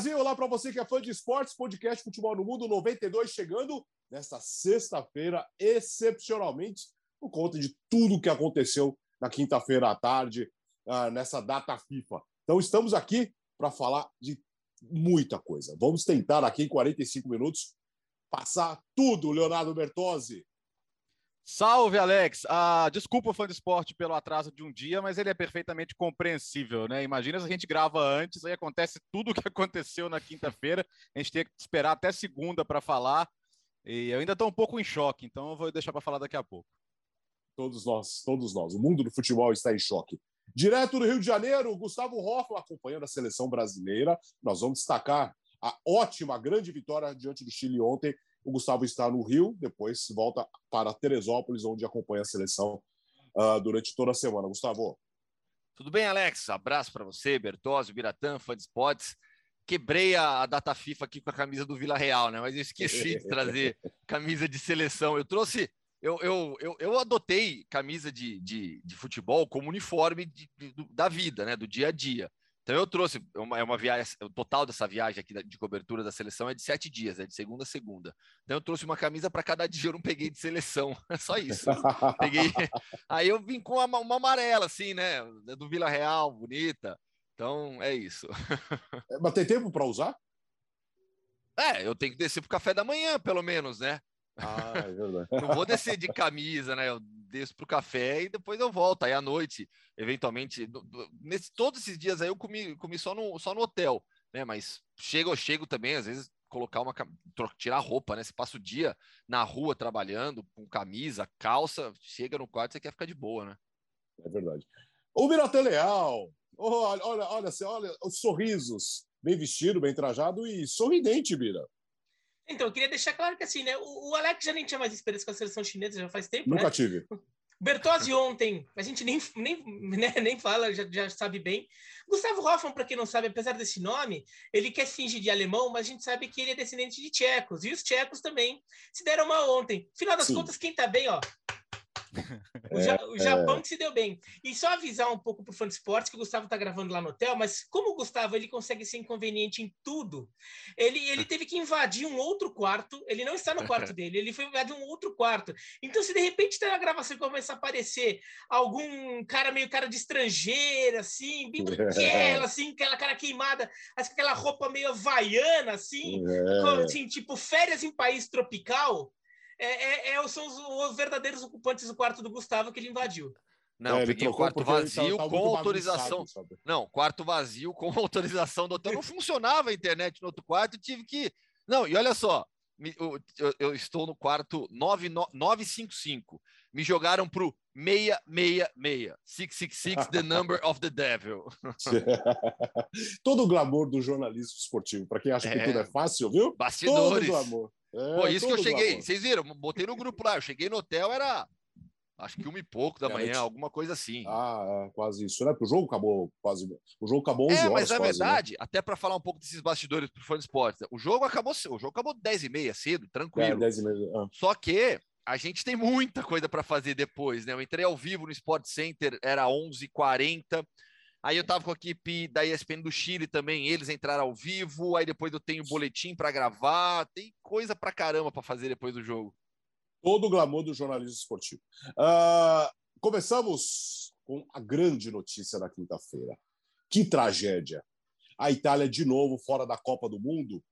Brasil, olá para você que é fã de esportes, podcast Futebol no Mundo 92 chegando nesta sexta-feira, excepcionalmente, por conta de tudo que aconteceu na quinta-feira à tarde, uh, nessa data FIFA. Então estamos aqui para falar de muita coisa. Vamos tentar aqui em 45 minutos passar tudo, Leonardo Bertozzi. Salve, Alex! Ah, desculpa, fã de esporte, pelo atraso de um dia, mas ele é perfeitamente compreensível, né? Imagina se a gente grava antes, aí acontece tudo o que aconteceu na quinta-feira, a gente tem que esperar até segunda para falar, e eu ainda estou um pouco em choque, então eu vou deixar para falar daqui a pouco. Todos nós, todos nós. O mundo do futebol está em choque. Direto do Rio de Janeiro, Gustavo Hoffman acompanhando a seleção brasileira. Nós vamos destacar a ótima, grande vitória diante do Chile ontem o Gustavo está no Rio, depois volta para Teresópolis, onde acompanha a seleção uh, durante toda a semana. Gustavo. Tudo bem, Alex? Abraço para você, Bertozzi, Biratã, fã de esportes. Quebrei a, data FIFA aqui com a camisa do Vila Real, né? Mas eu esqueci de trazer camisa de seleção. Eu trouxe eu, eu, eu, eu, adotei camisa de, de, de futebol como uniforme de, de, da vida, né? Do dia a dia. Então eu trouxe uma, é uma viagem, o total dessa viagem aqui de cobertura da seleção é de sete dias, é de segunda a segunda. Então eu trouxe uma camisa para cada dia, eu não peguei de seleção, é só isso. peguei, aí eu vim com uma, uma amarela, assim, né? Do Vila Real, bonita. Então é isso. É, mas tem tempo para usar? É, eu tenho que descer pro café da manhã, pelo menos, né? Ah, é verdade. não vou descer de camisa, né? Eu desço pro café e depois eu volto. Aí à noite, eventualmente, nesse, todos esses dias aí eu comi, comi só, no, só no hotel, né? Mas chego, eu chego também, às vezes, colocar uma tirar roupa, né? Você passa o dia na rua trabalhando com camisa, calça, chega no quarto, você quer ficar de boa, né? É verdade. O Biratan Leal, olha, olha, olha, olha os sorrisos, bem vestido, bem trajado e sorridente, Bira. Então, eu queria deixar claro que assim, né? O, o Alex já nem tinha mais experiência com a seleção chinesa já faz tempo. Nunca né? tive. Bertozzi ontem, a gente nem, nem, né, nem fala, já, já sabe bem. Gustavo Hoffmann, para quem não sabe, apesar desse nome, ele quer fingir de alemão, mas a gente sabe que ele é descendente de tchecos. E os tchecos também se deram mal ontem. Final das Sim. contas, quem tá bem, ó, o, ja o, Japão é. que se deu bem. E só avisar um pouco para o fã de esportes que o Gustavo está gravando lá no hotel, mas como o Gustavo ele consegue ser inconveniente em tudo, ele, ele teve que invadir um outro quarto. Ele não está no quarto dele, ele foi invadir um outro quarto. Então, se de repente tem uma gravação começa a aparecer algum cara meio cara de estrangeira, assim, bem branquela, assim, aquela cara queimada, aquela roupa meio havaiana, assim, é. assim, tipo férias em país tropical é, é, é, são os, os, verdadeiros ocupantes do quarto do Gustavo que ele invadiu. Não, é, peguei o quarto vazio com autorização. Não, quarto vazio com autorização do hotel. Não funcionava a internet no outro quarto, tive que. Não, e olha só, eu, eu, eu estou no quarto 955. Me jogaram pro 666. 666, the number of the devil. Todo o glamour do jornalismo esportivo. Para quem acha que é. tudo é fácil, viu? Bastidores. Todo o glamour. É, Pô, isso que eu cheguei. Vocês viram? Botei no grupo lá. Eu cheguei no hotel, era acho que uma e pouco da é, manhã, alguma coisa assim. Ah, é, quase isso, né? Porque o jogo acabou quase. O jogo acabou 11 é, horas. mas na né? verdade, né? até para falar um pouco desses bastidores pro fã de esportes, o jogo acabou, o jogo acabou 10 e meia cedo, tranquilo. É, 10 e meia. Ah. Só que a gente tem muita coisa para fazer depois, né? Eu entrei ao vivo no Sport Center, era 11h40. Aí eu tava com a equipe da ESPN do Chile também, eles entraram ao vivo, aí depois eu tenho boletim para gravar, tem coisa para caramba para fazer depois do jogo. Todo o glamour do jornalismo esportivo. Uh, começamos com a grande notícia da quinta-feira. Que tragédia! A Itália de novo fora da Copa do Mundo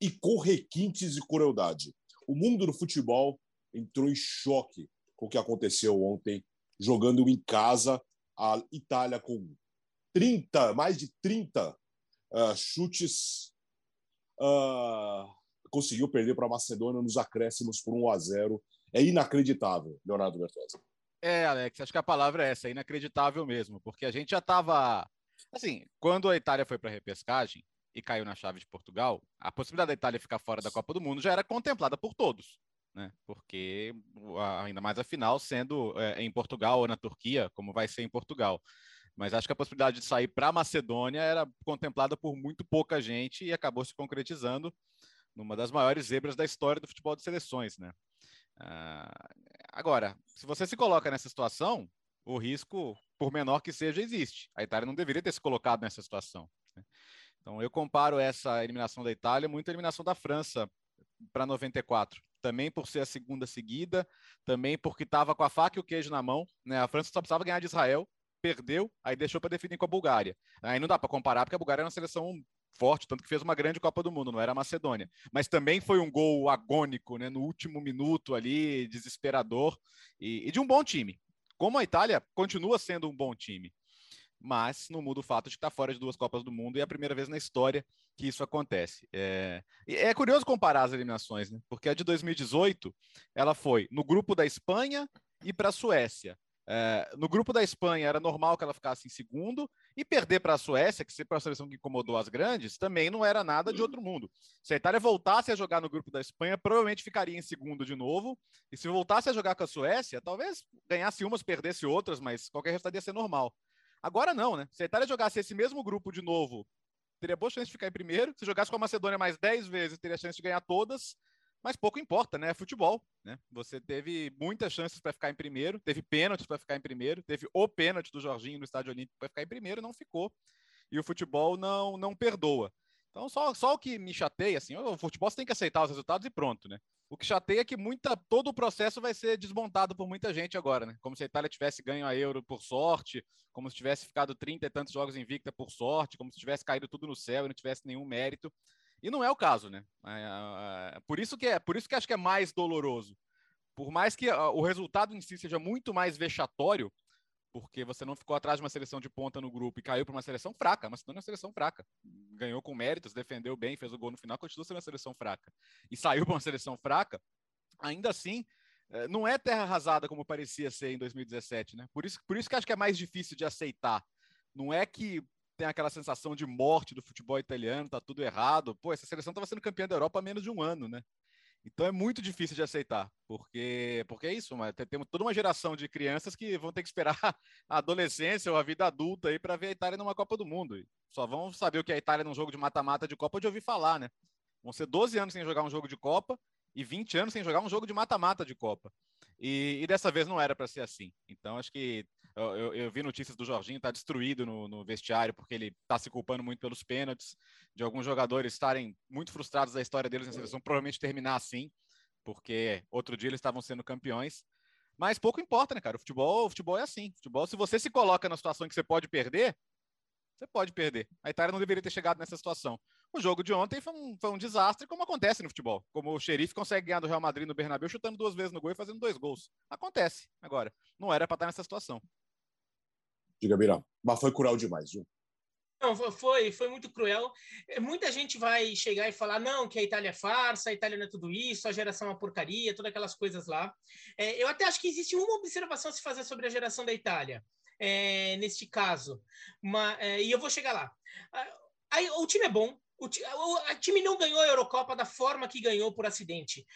e com requintes e crueldade. O mundo do futebol entrou em choque com o que aconteceu ontem, jogando em casa a Itália com 30, mais de 30 uh, ah, chutes, uh, conseguiu perder para a Macedônia nos acréscimos por 1 a 0. É inacreditável, Leonardo Bertozzi. É, Alex, acho que a palavra é essa, é inacreditável mesmo, porque a gente já estava. Assim, quando a Itália foi para a repescagem e caiu na chave de Portugal, a possibilidade da Itália ficar fora da Copa do Mundo já era contemplada por todos. Né? Porque ainda mais a final sendo é, em Portugal ou na Turquia, como vai ser em Portugal. Mas acho que a possibilidade de sair para a Macedônia era contemplada por muito pouca gente e acabou se concretizando numa das maiores zebras da história do futebol de seleções, né? Ah, agora, se você se coloca nessa situação, o risco, por menor que seja, existe. A Itália não deveria ter se colocado nessa situação. Né? Então eu comparo essa eliminação da Itália muito à eliminação da França para 94. Também por ser a segunda seguida, também porque estava com a faca e o queijo na mão. Né? A França só precisava ganhar de Israel, perdeu, aí deixou para definir com a Bulgária. Aí não dá para comparar, porque a Bulgária é uma seleção forte, tanto que fez uma grande Copa do Mundo, não era a Macedônia. Mas também foi um gol agônico, né, no último minuto ali, desesperador, e, e de um bom time. Como a Itália continua sendo um bom time mas não muda o fato de estar fora de duas Copas do Mundo e é a primeira vez na história que isso acontece. É, é curioso comparar as eliminações, né? porque a de 2018 ela foi no grupo da Espanha e para a Suécia. É, no grupo da Espanha era normal que ela ficasse em segundo, e perder para a Suécia, que sempre é uma seleção que incomodou as grandes, também não era nada de outro mundo. Se a Itália voltasse a jogar no grupo da Espanha, provavelmente ficaria em segundo de novo, e se voltasse a jogar com a Suécia, talvez ganhasse umas, perdesse outras, mas qualquer resultado ia ser normal. Agora não, né? Se a Itália jogasse esse mesmo grupo de novo, teria boa chance de ficar em primeiro. Se jogasse com a Macedônia mais 10 vezes, teria chance de ganhar todas mas pouco importa, né? É futebol, né? Você teve muitas chances para ficar em primeiro, teve pênaltis para ficar em primeiro, teve o pênalti do Jorginho no Estádio Olímpico para ficar em primeiro, não ficou. E o futebol não não perdoa. Então, só, só o que me chateia, assim, o futebol você tem que aceitar os resultados e pronto, né? O que chateia é que muita, todo o processo vai ser desmontado por muita gente agora, né? Como se a Itália tivesse ganho a Euro por sorte, como se tivesse ficado 30 e tantos jogos invicta por sorte, como se tivesse caído tudo no céu e não tivesse nenhum mérito. E não é o caso, né? É, é, é, por isso que é, por isso que acho que é mais doloroso. Por mais que o resultado em si seja muito mais vexatório, porque você não ficou atrás de uma seleção de ponta no grupo e caiu para uma seleção fraca, mas não é uma seleção fraca. Ganhou com méritos, defendeu bem, fez o gol no final, continua sendo uma seleção fraca. E saiu para uma seleção fraca, ainda assim, não é terra arrasada como parecia ser em 2017, né? Por isso, por isso que acho que é mais difícil de aceitar. Não é que tem aquela sensação de morte do futebol italiano, tá tudo errado. Pô, essa seleção estava sendo campeã da Europa há menos de um ano, né? Então é muito difícil de aceitar, porque, porque é isso, mas temos toda uma geração de crianças que vão ter que esperar a adolescência ou a vida adulta aí para ver a Itália numa Copa do Mundo. Só vão saber o que é a Itália num jogo de mata-mata de Copa de ouvir falar, né? Vão ser 12 anos sem jogar um jogo de Copa e 20 anos sem jogar um jogo de mata-mata de Copa. E, e, dessa vez não era para ser assim. Então acho que eu, eu, eu, vi notícias do Jorginho tá destruído no, no vestiário porque ele está se culpando muito pelos pênaltis, de alguns jogadores estarem muito frustrados da história deles na seleção, provavelmente terminar assim, porque outro dia eles estavam sendo campeões. Mas pouco importa, né, cara? O futebol, o futebol é assim. O futebol, se você se coloca na situação que você pode perder, você pode perder. A Itália não deveria ter chegado nessa situação. O jogo de ontem foi um, foi um desastre, como acontece no futebol. Como o xerife consegue ganhar do Real Madrid no Bernabéu chutando duas vezes no gol e fazendo dois gols. Acontece. Agora, não era para estar nessa situação. Diga, Birão. Mas foi cruel demais, viu? Não, foi, foi muito cruel. É, muita gente vai chegar e falar, não, que a Itália é farsa, a Itália não é tudo isso, a geração é uma porcaria, todas aquelas coisas lá. É, eu até acho que existe uma observação a se fazer sobre a geração da Itália, é, neste caso. Uma, é, e eu vou chegar lá. o time é bom, o, time não ganhou a Eurocopa da forma que ganhou por acidente.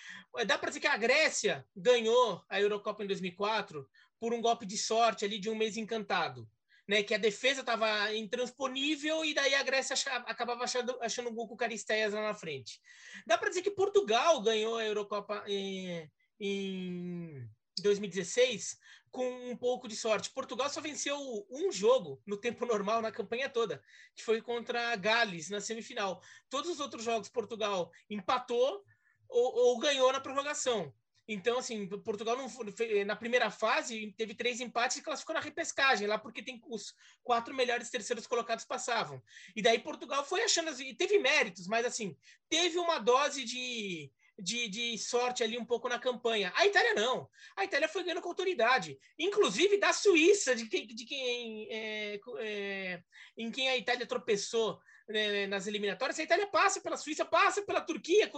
Dá para dizer que a Grécia ganhou a Eurocopa em 2004 por um golpe de sorte ali de um mês encantado. Né, que a defesa estava intransponível e daí a Grécia achava, acabava achando, achando um gol com o Caristeias lá na frente. Dá para dizer que Portugal ganhou a Eurocopa em, em 2016 com um pouco de sorte. Portugal só venceu um jogo no tempo normal na campanha toda, que foi contra Gales na semifinal. Todos os outros jogos Portugal empatou ou, ou ganhou na prorrogação. Então, assim, Portugal não foi, na primeira fase teve três empates e classificou na repescagem, lá porque tem os quatro melhores terceiros colocados passavam. E daí Portugal foi achando, e teve méritos, mas assim, teve uma dose de, de, de, sorte ali um pouco na campanha. A Itália não. A Itália foi ganhando com autoridade, inclusive da Suíça, de quem, de quem é, é, em quem a Itália tropeçou né, nas eliminatórias. A Itália passa pela Suíça, passa pela Turquia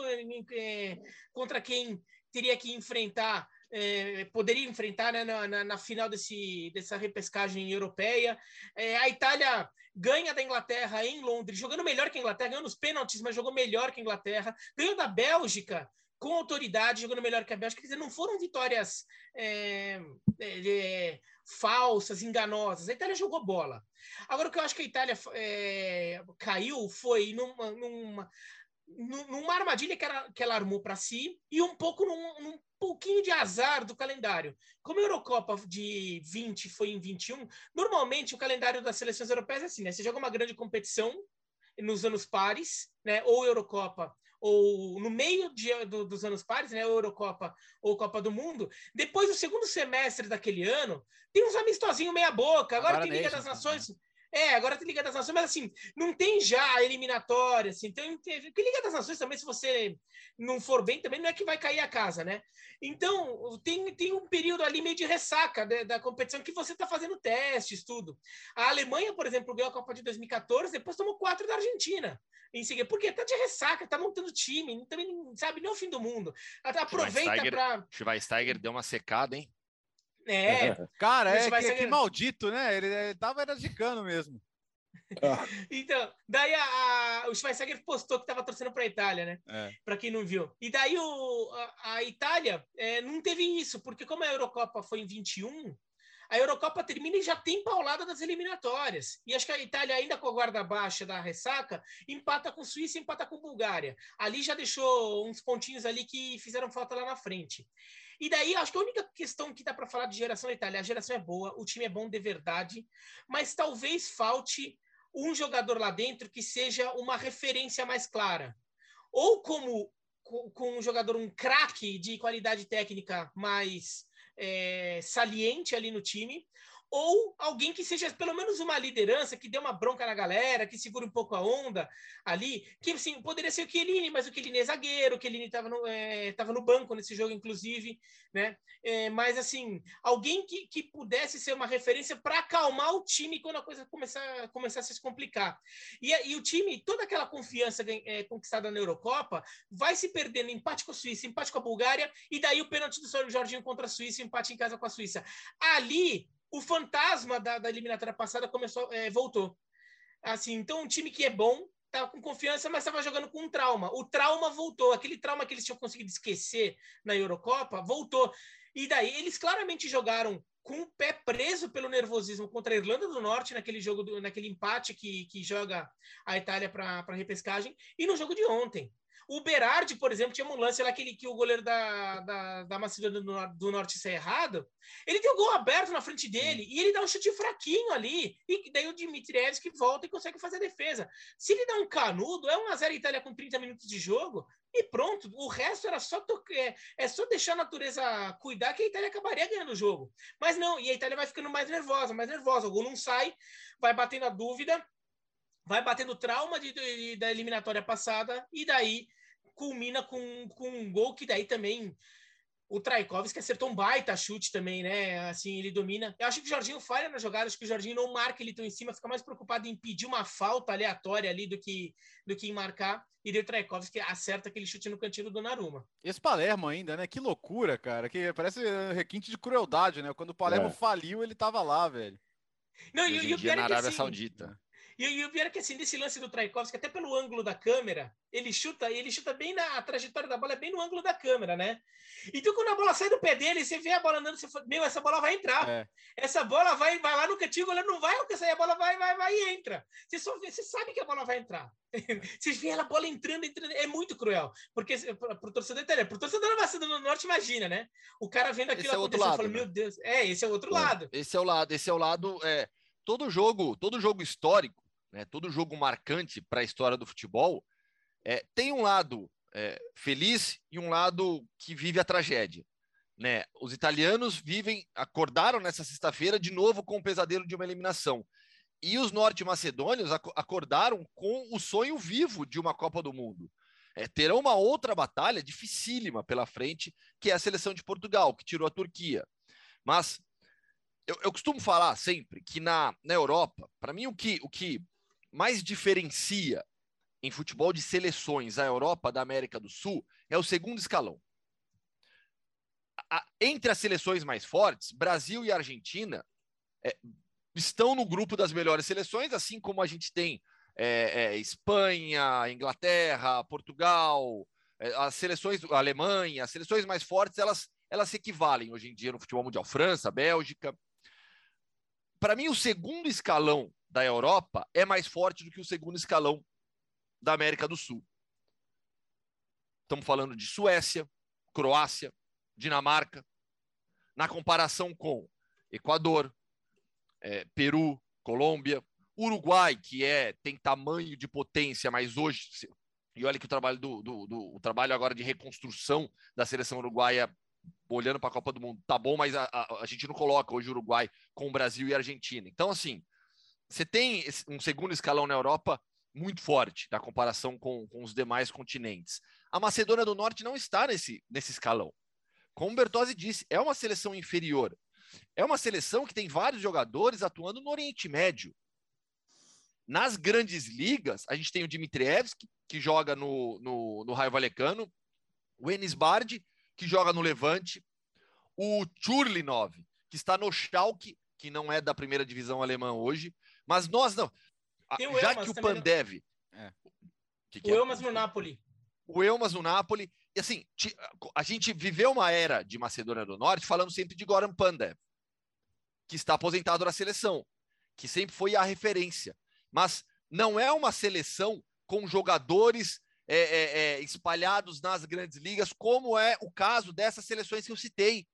é, contra quem teria que enfrentar, é, poderia enfrentar né, na, na, na, final desse, dessa repescagem europeia. É, a Itália ganha da Inglaterra em Londres, jogando melhor que a Inglaterra, ganhou nos pênaltis, mas jogou melhor que a Inglaterra, ganhou da Bélgica com autoridade, jogando melhor que a Bélgica. Quer dizer, não foram vitórias é, é, falsas, enganosas. A Itália jogou bola. Agora, o que eu acho que a Itália é, caiu foi numa, numa numa armadilha que ela, que ela armou para si e um pouco num, num, pouquinho de azar do calendário. Como a Eurocopa de 20 foi em 21, normalmente o calendário das seleções europeias é assim, né? Você joga uma grande competição nos anos pares, né? Ou Eurocopa ou no meio de, do, dos anos pares, né, ou Eurocopa ou Copa do Mundo, depois do segundo semestre daquele ano, tem uns amistosinhos meia boca, agora, agora tem Liga das Nações, né? É, agora tem Liga das Nações, mas assim, não tem já a eliminatória, assim, então, porque Liga das Nações também, se você não for bem, também não é que vai cair a casa, né? Então, tem, tem um período ali meio de ressaca da, da competição que você está fazendo testes, tudo. A Alemanha, por exemplo, ganhou a Copa de 2014, depois tomou quatro da Argentina. Em seguida, porque tá de ressaca, tá montando time, também, sabe, não é o fim do mundo. Aproveita para. Schweinsteiger deu uma secada, hein? É. Cara, é que, ser... que, maldito, né? Ele, ele tava era de cano mesmo. Ah. então, daí a, a, o Schweinsteiger postou que estava torcendo para a Itália, né? É. Para quem não viu. E daí o, a, a Itália é, não teve isso, porque como a Eurocopa foi em 21, a Eurocopa termina e já tem paulada das eliminatórias. E acho que a Itália, ainda com a guarda baixa da ressaca, empata com Suíça e empata com Bulgária. Ali já deixou uns pontinhos ali que fizeram falta lá na frente. E daí, acho que a única questão que dá para falar de geração da Itália, a geração é boa, o time é bom de verdade, mas talvez falte um jogador lá dentro que seja uma referência mais clara. Ou como com, um jogador, um craque de qualidade técnica mais é, saliente ali no time, ou alguém que seja pelo menos uma liderança, que dê uma bronca na galera, que segure um pouco a onda ali, que assim, poderia ser o Chiellini, mas o Chiellini é zagueiro, o Chiellini estava no, é, no banco nesse jogo, inclusive, né? É, mas assim, alguém que, que pudesse ser uma referência para acalmar o time quando a coisa começar, começasse a se complicar. E, e o time, toda aquela confiança é, conquistada na Eurocopa, vai se perdendo empate com a Suíça, empate com a Bulgária, e daí o pênalti do Jorginho contra a Suíça, empate em casa com a Suíça. Ali o fantasma da, da eliminatória passada começou, é, voltou. Assim, então um time que é bom, estava com confiança, mas estava jogando com um trauma. O trauma voltou, aquele trauma que eles tinham conseguido esquecer na Eurocopa, voltou. E daí eles claramente jogaram com o pé preso pelo nervosismo contra a Irlanda do Norte naquele jogo, do, naquele empate que, que joga a Itália para repescagem, e no jogo de ontem. O Berardi, por exemplo, tinha um lance lá que, ele, que o goleiro da, da, da Macedônia do, do Norte saiu errado. Ele tem o gol aberto na frente dele e ele dá um chute fraquinho ali. E daí o Dimitrievski volta e consegue fazer a defesa. Se ele dá um canudo, é 1x0 Itália com 30 minutos de jogo e pronto. O resto era só é, é só deixar a natureza cuidar que a Itália acabaria ganhando o jogo. Mas não, e a Itália vai ficando mais nervosa, mais nervosa. O gol não sai, vai batendo a dúvida vai batendo trauma de, de, da eliminatória passada e daí culmina com, com um gol que daí também o Traikovski acertou um baita chute também, né? Assim, ele domina. Eu acho que o Jorginho falha na jogada, acho que o Jorginho não marca ele tão em cima, fica mais preocupado em pedir uma falta aleatória ali do que, do que em marcar. E daí o Traikovski acerta aquele chute no cantinho do Donnarumma. Esse Palermo ainda, né? Que loucura, cara. Que parece requinte de crueldade, né? Quando o Palermo é. faliu, ele tava lá, velho. Não, e, e o pior é na Arábia assim, Saudita. E, e o pior é que assim, desse lance do Traikovski, até pelo ângulo da câmera, ele chuta, ele chuta bem na a trajetória da bola, é bem no ângulo da câmera, né? Então, quando a bola sai do pé dele, você vê a bola andando, você fala, meu, essa bola vai entrar. É. Essa bola vai, vai lá no cantinho, ela não vai alcançar, a bola vai, vai, vai e entra. Você, só vê, você sabe que a bola vai entrar. você vê a bola entrando, entrando, é muito cruel. Porque pro torcedor italiano, pro torcedor da Macedônia do Norte, imagina, né? O cara vendo aquilo esse é acontecer, lado, fala, né? meu Deus, é, esse é o outro é. lado. Esse é o lado, esse é o lado, é, todo jogo, todo jogo histórico, né, todo jogo marcante para a história do futebol, é, tem um lado é, feliz e um lado que vive a tragédia. Né? Os italianos vivem, acordaram nessa sexta-feira de novo com o pesadelo de uma eliminação. E os norte-macedônios acordaram com o sonho vivo de uma Copa do Mundo. É, terão uma outra batalha dificílima pela frente, que é a seleção de Portugal, que tirou a Turquia. Mas eu, eu costumo falar sempre que na, na Europa, para mim, o que, o que mais diferencia em futebol de seleções a Europa da América do Sul é o segundo escalão. A, entre as seleções mais fortes, Brasil e Argentina é, estão no grupo das melhores seleções, assim como a gente tem é, é, Espanha, Inglaterra, Portugal, é, as seleções, Alemanha, as seleções mais fortes, elas, elas se equivalem hoje em dia no futebol mundial. França, Bélgica. Para mim, o segundo escalão da Europa é mais forte do que o segundo escalão da América do Sul. Estamos falando de Suécia, Croácia, Dinamarca, na comparação com Equador, é, Peru, Colômbia, Uruguai, que é tem tamanho de potência, mas hoje e olha que o trabalho do, do, do trabalho agora de reconstrução da seleção uruguaia olhando para a Copa do Mundo tá bom, mas a, a, a, gente não coloca hoje o Uruguai com o Brasil e a Argentina. Então, assim, você tem um segundo escalão na Europa muito forte na comparação com, com os demais continentes. A Macedônia do Norte não está nesse, nesse escalão. Como Bertozzi disse, é uma seleção inferior. É uma seleção que tem vários jogadores atuando no Oriente Médio. Nas grandes ligas, a gente tem o Dimitrievski, que joga no, no, no Raio Valecano, o Enis Bardi, que joga no Levante, o Churlinov, que está no Schalke, que não é da primeira divisão alemã hoje, mas nós não. Já que o Pandev. É. Que que o é? Elmas no Napoli. O Elmas no Napoli. E assim, a gente viveu uma era de Macedônia do Norte falando sempre de Goran Pandev, que está aposentado na seleção, que sempre foi a referência. Mas não é uma seleção com jogadores é, é, é, espalhados nas grandes ligas, como é o caso dessas seleções que eu citei,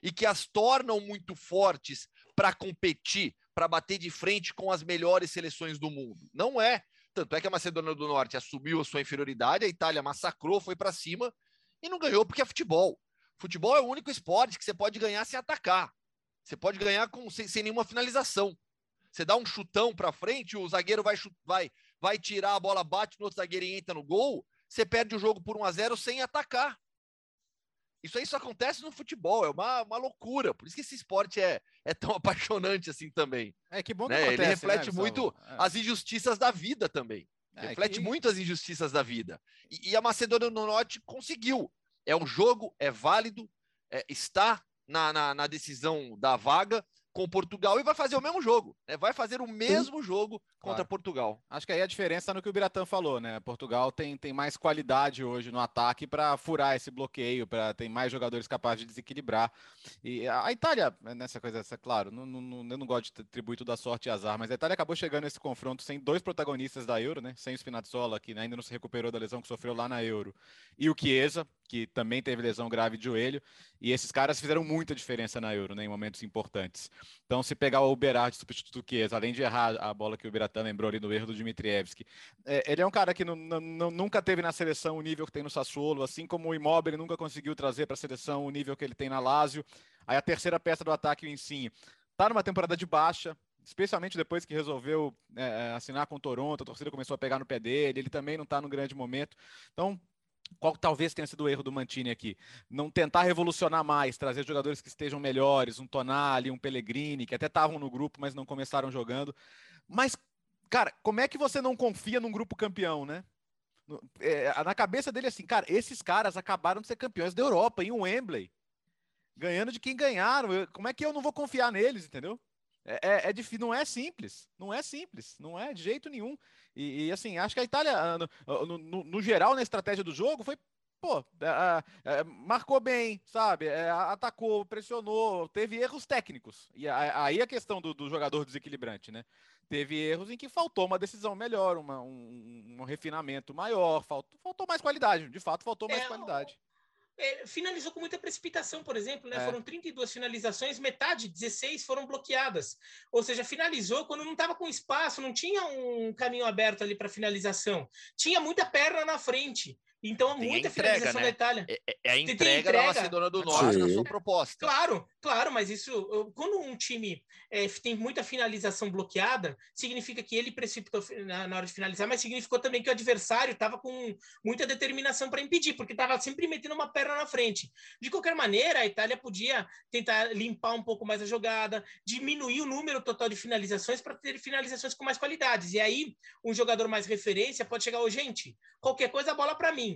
e que as tornam muito fortes para competir, para bater de frente com as melhores seleções do mundo. Não é. Tanto é que a Macedônia do Norte assumiu a sua inferioridade, a Itália massacrou, foi para cima e não ganhou porque é futebol. Futebol é o único esporte que você pode ganhar sem atacar. Você pode ganhar com, sem, sem nenhuma finalização. Você dá um chutão para frente, o zagueiro vai, vai, vai tirar a bola, bate no outro zagueiro e entra no gol. Você perde o jogo por 1 a 0 sem atacar. Isso aí só acontece no futebol, é uma, uma loucura. Por isso que esse esporte é, é tão apaixonante assim também. É que bom que né? acontece, Ele reflete né, muito é. as injustiças da vida também. É, reflete que... muito as injustiças da vida. E, e, a Macedônia do Norte conseguiu. É um jogo, é válido, é, está na, na, na decisão da vaga com Portugal e vai fazer o mesmo jogo. Né? Vai fazer o mesmo jogo contra claro. Portugal. Acho que aí a diferença no que o Biratã falou, né? Portugal tem, tem mais qualidade hoje no ataque para furar esse bloqueio, para ter mais jogadores capazes de desequilibrar. E a Itália, nessa coisa, essa, claro, não, não, eu não gosto de atribuir tudo a sorte e azar, mas a Itália acabou chegando nesse confronto sem dois protagonistas da Euro, né? Sem o Spinazzola, que ainda não se recuperou da lesão que sofreu lá na Euro, e o Chiesa, que também teve lesão grave de joelho, e esses caras fizeram muita diferença na Euro, né, em momentos importantes. Então, se pegar o Berardi substituto do Chiesa, além de errar a bola que o Beratan lembrou ali no erro do Dimitrievski, é, ele é um cara que nunca teve na seleção o nível que tem no Sassuolo, assim como o Immobile nunca conseguiu trazer para a seleção o nível que ele tem na Lazio. Aí a terceira peça do ataque, o Insigne, está numa temporada de baixa, especialmente depois que resolveu é, é, assinar com o Toronto, a torcida começou a pegar no pé dele, ele também não está no grande momento. Então, qual talvez tenha sido o erro do Mantini aqui? Não tentar revolucionar mais, trazer jogadores que estejam melhores, um Tonali, um Pellegrini, que até estavam no grupo, mas não começaram jogando. Mas, cara, como é que você não confia num grupo campeão, né? É, na cabeça dele, assim, cara, esses caras acabaram de ser campeões da Europa em um Wembley, ganhando de quem ganharam. como é que eu não vou confiar neles, entendeu? É, é, é difícil, não é simples, não é simples, não é de jeito nenhum. E, e assim, acho que a Itália, ah, no, no, no, geral, na estratégia do jogo, foi, pô, é, é, marcou bem, sabe? É, atacou, pressionou, teve erros técnicos. E aí a questão do, do, jogador desequilibrante, né? Teve erros em que faltou uma decisão melhor, uma, um, um, refinamento maior, faltou, faltou mais qualidade, de fato, faltou mais é, qualidade é, finalizou com muita precipitação, por exemplo, né? É. Foram 32 finalizações, metade, 16 foram bloqueadas. Ou seja, finalizou quando não estava com espaço, não tinha um caminho aberto ali para finalização. Tinha muita perna na frente. Então, tem muita entrega, finalização né? da Itália. É, é, é a entrega, entrega, da Macedônia do Norte Sim. na sua proposta. Claro, claro, mas isso, quando um time é, tem muita finalização bloqueada, significa que ele precipitou na, na hora de finalizar, mas significou também que o adversário estava com muita determinação para impedir, porque estava sempre metendo uma perna na frente. De qualquer maneira, a Itália podia tentar limpar um pouco mais a jogada, diminuir o número total de finalizações para ter finalizações com mais qualidades. E aí, um jogador mais referência pode chegar, ô, gente, qualquer coisa, a bola para mim.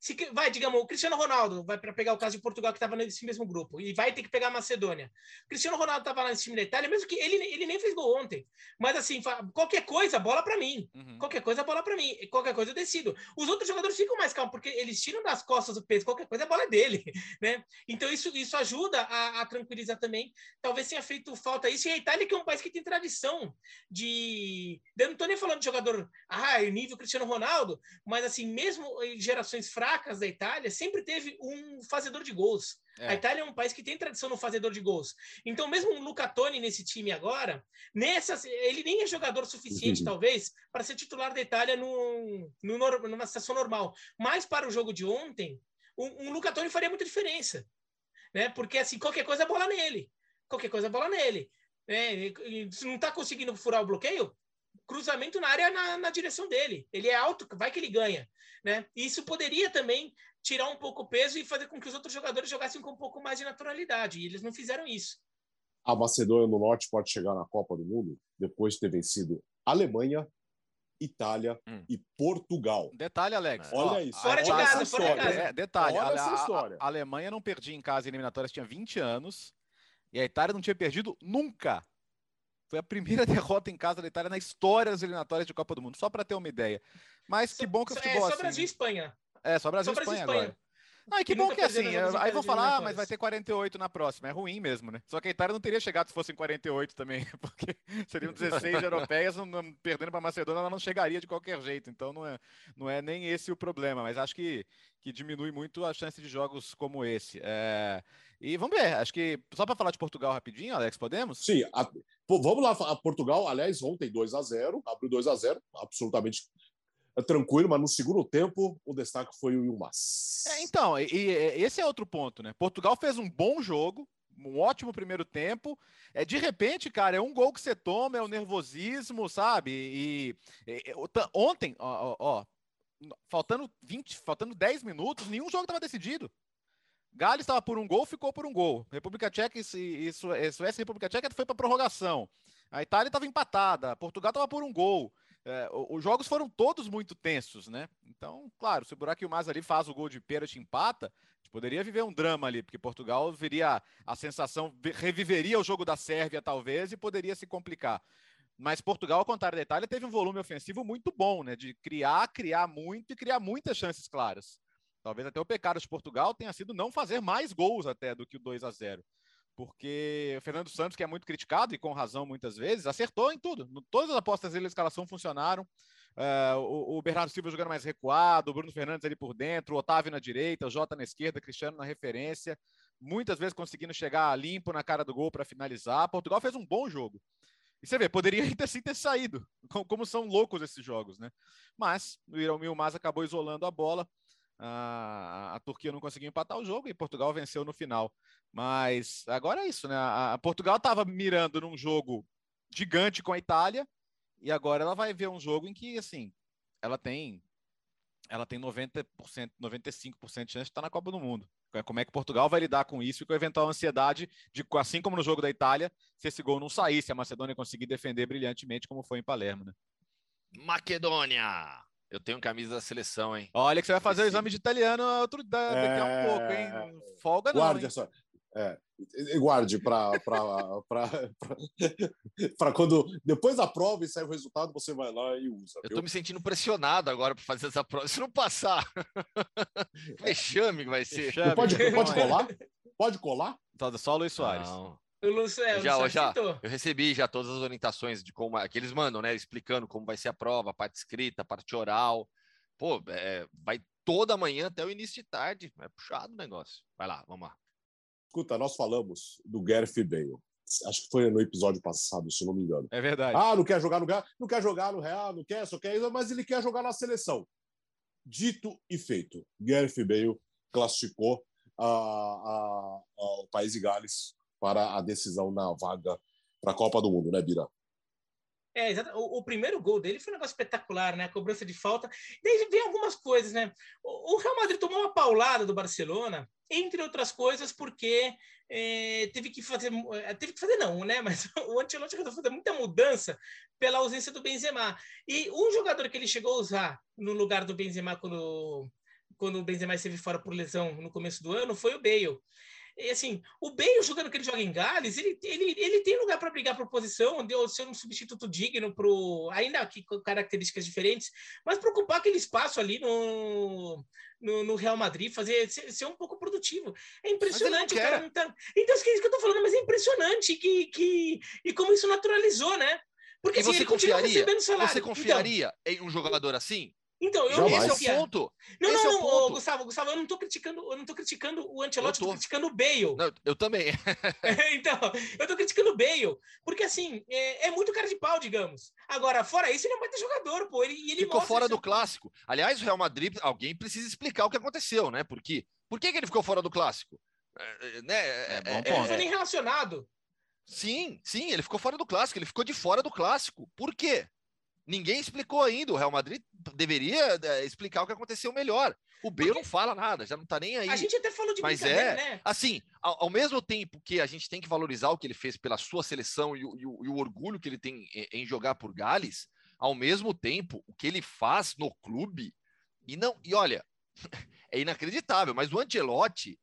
Se, vai, digamos, o Cristiano Ronaldo vai para pegar o caso de Portugal, que estava nesse mesmo grupo, e vai ter que pegar a Macedônia. O Cristiano Ronaldo estava lá nesse time da Itália, mesmo que ele, ele nem fez gol ontem. Mas assim, qualquer coisa, bola para mim. Uhum. Qualquer coisa, bola para mim. Qualquer coisa eu decido. Os outros jogadores ficam mais calmos, porque eles tiram das costas o peso, qualquer coisa, a bola é dele. Né? Então isso, isso ajuda a, a tranquilizar também. Talvez tenha feito falta isso. E a Itália, que é um país que tem tradição de. Eu não estou nem falando de jogador, ah, nível Cristiano Ronaldo, mas assim, mesmo em gerações fracas, fracas da Itália sempre teve um fazedor de gols. É. A Itália é um país que tem tradição no fazedor de gols. Então, mesmo o Luca Toni nesse time agora, nessa, ele nem é jogador suficiente, uhum. talvez, para ser titular da Itália no, no, numa situação normal. Mas para o jogo de ontem, um, um Luca Toni faria muita diferença. Né? Porque assim, qualquer coisa é bola nele. Qualquer coisa é bola nele. É, se não está conseguindo furar o bloqueio, cruzamento na área na, na, direção dele. Ele é alto, vai que ele ganha. Né? E isso poderia também tirar um pouco o peso e fazer com que os outros jogadores jogassem com um pouco mais de naturalidade. E eles não fizeram isso. A Macedônia do Norte pode chegar na Copa do Mundo depois de ter vencido Alemanha, Itália hum. e Portugal. Detalhe, Alex. Olha ó, isso. Fora de casa, fora de casa. É, detalhe, Olha a, essa história. A, a, Alemanha não perdia em casa em eliminatórias, tinha 20 anos. E a Itália não tinha perdido nunca. Foi a primeira derrota em casa da Itália na história das eliminatórias de Copa do Mundo, só para ter uma ideia. Mas que bom que o futebol é, só assim, Brasil e Espanha. É, só Brasil e Espanha, Espanha agora. Ah, que, bom que assim, aí vão falar, ah, mas vai ter 48 na próxima. É ruim mesmo, né? Só que a Itália não teria chegado se fossem 48 também, porque seriam 16 europeias, não, não, perdendo para a Macedônia, ela não chegaria de qualquer jeito. Então não é, não é nem esse o problema, mas acho que, que diminui muito a chance de jogos como esse. É... E vamos ver, acho que só para falar de Portugal rapidinho, Alex, podemos? Sim, a, pô, vamos lá, a Portugal, aliás, ontem 2 a 0 abriu 2 a 0 absolutamente é tranquilo, mas no segundo tempo o destaque foi o Ilmaz. É, então, e, e, esse é outro ponto, né? Portugal fez um bom jogo, um ótimo primeiro tempo. É de repente, cara, é um gol que você toma, é o nervosismo, sabe? E, e ontem, ó, ó, faltando 20, faltando 10 minutos, nenhum jogo estava decidido. Gales estava por um gol, ficou por um gol. República Tcheca e, Suécia e República Tcheca foi para prorrogação. A Itália estava empatada, Portugal estava por um gol. É, os jogos foram todos muito tensos, né? Então, claro, se o Burak Yilmaz ali faz o gol de pênalti empata, a gente poderia viver um drama ali, porque Portugal viria a sensação, reviveria o jogo da Sérvia talvez e poderia se complicar. Mas Portugal, ao contrário da Itália, teve um volume ofensivo muito bom, né? De criar, criar muito e criar muitas chances claras. Talvez até o pecado de Portugal tenha sido não fazer mais gols até do que o 2 a 0 porque o Fernando Santos, que é muito criticado e com razão muitas vezes, acertou em tudo. Todas as apostas dele, a escalação funcionaram. Uh, o, o, Bernardo Silva jogando mais recuado, o Bruno Fernandes ali por dentro, o Otávio na direita, o Jota na esquerda, Cristiano na referência. Muitas vezes conseguindo chegar limpo na cara do gol para finalizar. Portugal fez um bom jogo. E você vê, poderia ainda assim ter saído, como são loucos esses jogos, né? Mas o Irão Milmaz acabou isolando a bola a, a, Turquia não conseguiu empatar o jogo e Portugal venceu no final. Mas agora é isso, né? A, a Portugal estava mirando num jogo gigante com a Itália e agora ela vai ver um jogo em que, assim, ela tem ela tem 90%, 95% de chance de estar na Copa do Mundo. Como é que Portugal vai lidar com isso e com a eventual ansiedade de, assim como no jogo da Itália, se esse gol não saísse, a Macedônia conseguir defender brilhantemente, como foi em Palermo, né? Macedônia! Eu tenho camisa da seleção, hein? Olha que você vai fazer o exame de italiano outro, daqui a um pouco, hein? É. Folga não, Guarde Só. É, guarde para quando depois da prova e sair o resultado, você vai lá e usa. Eu estou me sentindo pressionado agora para fazer essa prova. Se não passar, vexame que vai ser. Pode, pode colar? Pode colar? Só o Luiz Soares. Não. O Lúcio, é, já, o já, eu recebi já todas as orientações de como que eles mandam, né? Explicando como vai ser a prova, a parte escrita, a parte oral. Pô, é, vai toda manhã até o início de tarde. É puxado o negócio. Vai lá, vamos lá. Escuta, nós falamos do Gareth Bale. Acho que foi no episódio passado, se não me engano. É verdade. Ah, não quer jogar no Real, não quer jogar no Real, não quer, só quer isso, mas ele quer jogar na seleção. Dito e feito, Gareth Bale classificou a, a, a, o país de Gales para a decisão na vaga para a Copa do Mundo, né, Bira? É, exato. O, o, primeiro gol dele foi um negócio espetacular, né? A cobrança de falta. Daí vem algumas coisas, né? O, o Real Madrid tomou uma paulada do Barcelona, entre outras coisas, porque é, teve que fazer, é, teve que fazer não, né? Mas o Ancelotti resolveu fazer muita mudança pela ausência do Benzema. E um jogador que ele chegou a usar no lugar do Benzema quando quando o Benzema esteve fora por lesão no começo do ano foi o Bale. E assim, o Bale jogando que ele joga em Gales, ele, ele, ele tem lugar para brigar por posição, onde ser um substituto digno pro, ainda que com características diferentes, mas para ocupar aquele espaço ali no, no, no, Real Madrid, fazer ser, ser, um pouco produtivo. É impressionante, cara. Não tá... Então, é isso que eu tô falando, mas é impressionante que, que e como isso naturalizou, né? Porque assim, você ele confiaria. Você confiaria então... em um jogador assim? Então, eu Jamais. Esse é o ponto. Não, Esse não, é o não, ô, ponto. Gustavo, Gustavo, eu não tô criticando, eu não tô criticando o Ancelotti, Eu eu tô tô. criticando o Bale. Não, eu também. então, eu tô criticando o Bale, porque assim, é, é muito cara de pau, digamos. Agora, fora isso, ele é um baita jogador, pô. Ele, ele ficou fora isso- do clássico. Aliás, o Real Madrid, alguém precisa explicar o que aconteceu, né? Por quê? Por que, que ele ficou fora do clássico? É, é, né? É- bom é- Ele não ponto. foi nem relacionado. Sim, sim, ele ficou fora do clássico, ele ficou de fora do clássico. Por quê? Ninguém explicou ainda. O Real Madrid deveria é, explicar o que aconteceu melhor. O Bale não fala nada, já não tá nem aí. A gente até falou de Mas é, né? Assim, ao, ao mesmo tempo que a gente tem que valorizar o que ele fez pela sua seleção e o, e e o orgulho que ele tem em, em jogar por Gales, ao mesmo tempo, o que ele faz no clube, e não, e olha, é inacreditável, mas o Ancelotti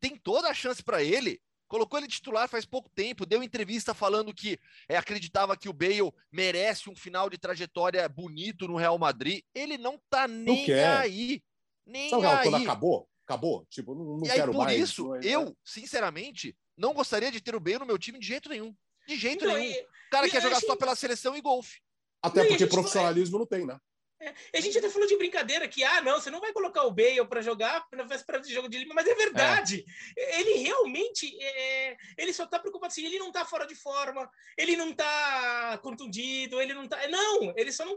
tem toda a chance para ele. Colocou ele titular faz pouco tempo, deu entrevista falando que é, acreditava que o Bale merece um final de trajetória bonito no Real Madrid. Ele não tá nem quer. aí. Nem Sabe aquela aí. quando acabou? Acabou. Tipo, não, não E aí, quero por mais. isso, não é- eu, sinceramente, não gostaria de ter o Bale no meu time de jeito nenhum. De jeito Então, nenhum. O cara e quer jogar só gente- pela seleção e golfe. Até Não, porque profissionalismo não tem, né? E a gente até falou de brincadeira que, ah, não, você não vai colocar o Bale para jogar na véspera de jogo de Lima, mas é verdade. Ele realmente, é, ele só tá preocupado assim, ele não tá fora de forma, ele não tá contundido, ele não tá... Não, ele só não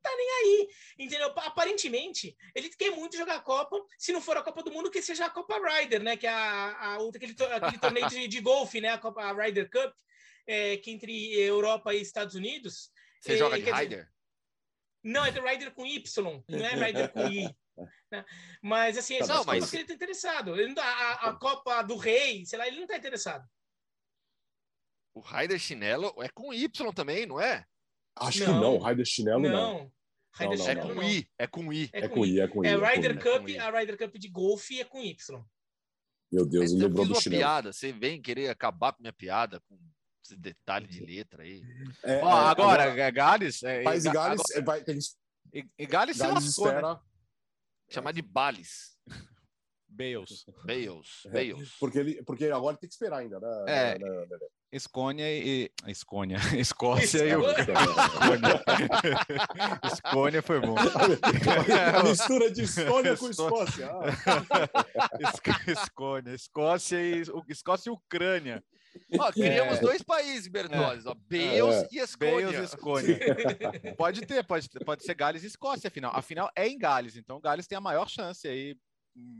tá nem aí, entendeu? Aparentemente, ele quer muito jogar a Copa, se não for a Copa do Mundo, que seja a Copa Ryder, né? Que é a, a outra, aquele, aquele torneio de, de golfe, né? A Copa a Ryder Cup, é, que entre Europa e Estados Unidos. Você É, joga de quer dizer, Ryder? Não, é Rider com Y, não é Rider com I. né? Mas assim, Tá, não, as Copas mas- que ele tá interessado. Ele não tá- a, a Copa do Rei, sei lá, ele não tá interessado. O Ryder chinelo é com Y também, não é? Acho que Não. não. Raio de chinelo, não. não. Rider Não, É não, Chinelo com não. I. É com I. É É com com I. É com I. É é com I. com Cup, I. a Ryder Cup de golfe é com Y. Meu Deus, eu lembrou do uma chinelo. piada. Você vem querer acabar com minha piada com detalhe de letra aí. É, Ó, é, agora, é, Gales. É, País de Gales, agora- é, vai, tem, e, e Gales se Gales lascou, né? espera, Chamar de Bales. Bales. Bales. É. Bales. porque, ele, porque agora tem que esperar ainda, né? É. né, né, né? Escônia e. Escônia. Escócia e o. Escônia. Escônia foi bom. A mistura de Estônia com Escócia. Ah, Escônia, Escócia e o- Escócia e Ucrânia. Ó, criamos É. dois países, Bertozzi. ó, Bales É. e Escônia. Bales e Escônia. Pode ter, pode, pode ser Gales e Escócia, afinal. Afinal, é em Gales, então Gales tem a maior chance aí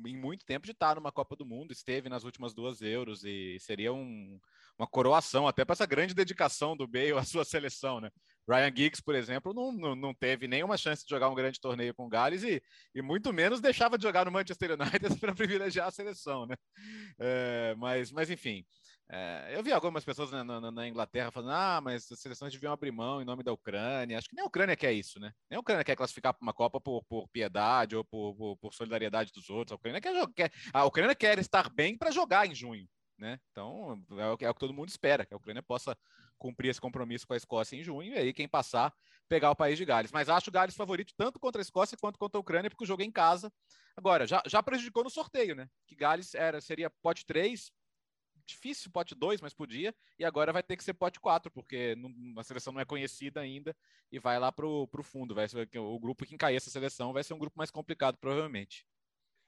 em muito tempo de estar numa Copa do Mundo, esteve nas últimas duas Euros e seria um- uma coroação até para essa grande dedicação do Bale à sua seleção, né? Ryan Giggs, por exemplo, não, não, não teve nenhuma chance de jogar um grande torneio com o Gales e, e muito menos deixava de jogar no Manchester United para privilegiar a seleção, né? É, mas, mas enfim, é, eu vi algumas pessoas na, na- na Inglaterra falando: ah, mas as seleções deviam abrir mão em nome da Ucrânia. Acho que nem a Ucrânia quer isso, né? Nem a Ucrânia quer classificar para uma Copa por, por piedade ou por, por- por solidariedade dos outros. A Ucrânia quer, quer- a Ucrânia quer estar bem para jogar em junho, né? Então é o, que- é o que todo mundo espera, que a Ucrânia possa cumprir esse compromisso com a Escócia em junho e aí quem passar pegar o país de Gales. Mas acho o Gales favorito tanto contra a Escócia quanto contra a Ucrânia, porque o jogo é em casa. Agora, já, já prejudicou no sorteio, né? Que Gales era, seria pote 3, difícil pote 2, mas podia, e agora vai ter que ser pote 4, porque não, a seleção não é conhecida ainda e vai lá pro, pro fundo. Vai ser, o grupo que encair essa seleção vai ser um grupo mais complicado, provavelmente.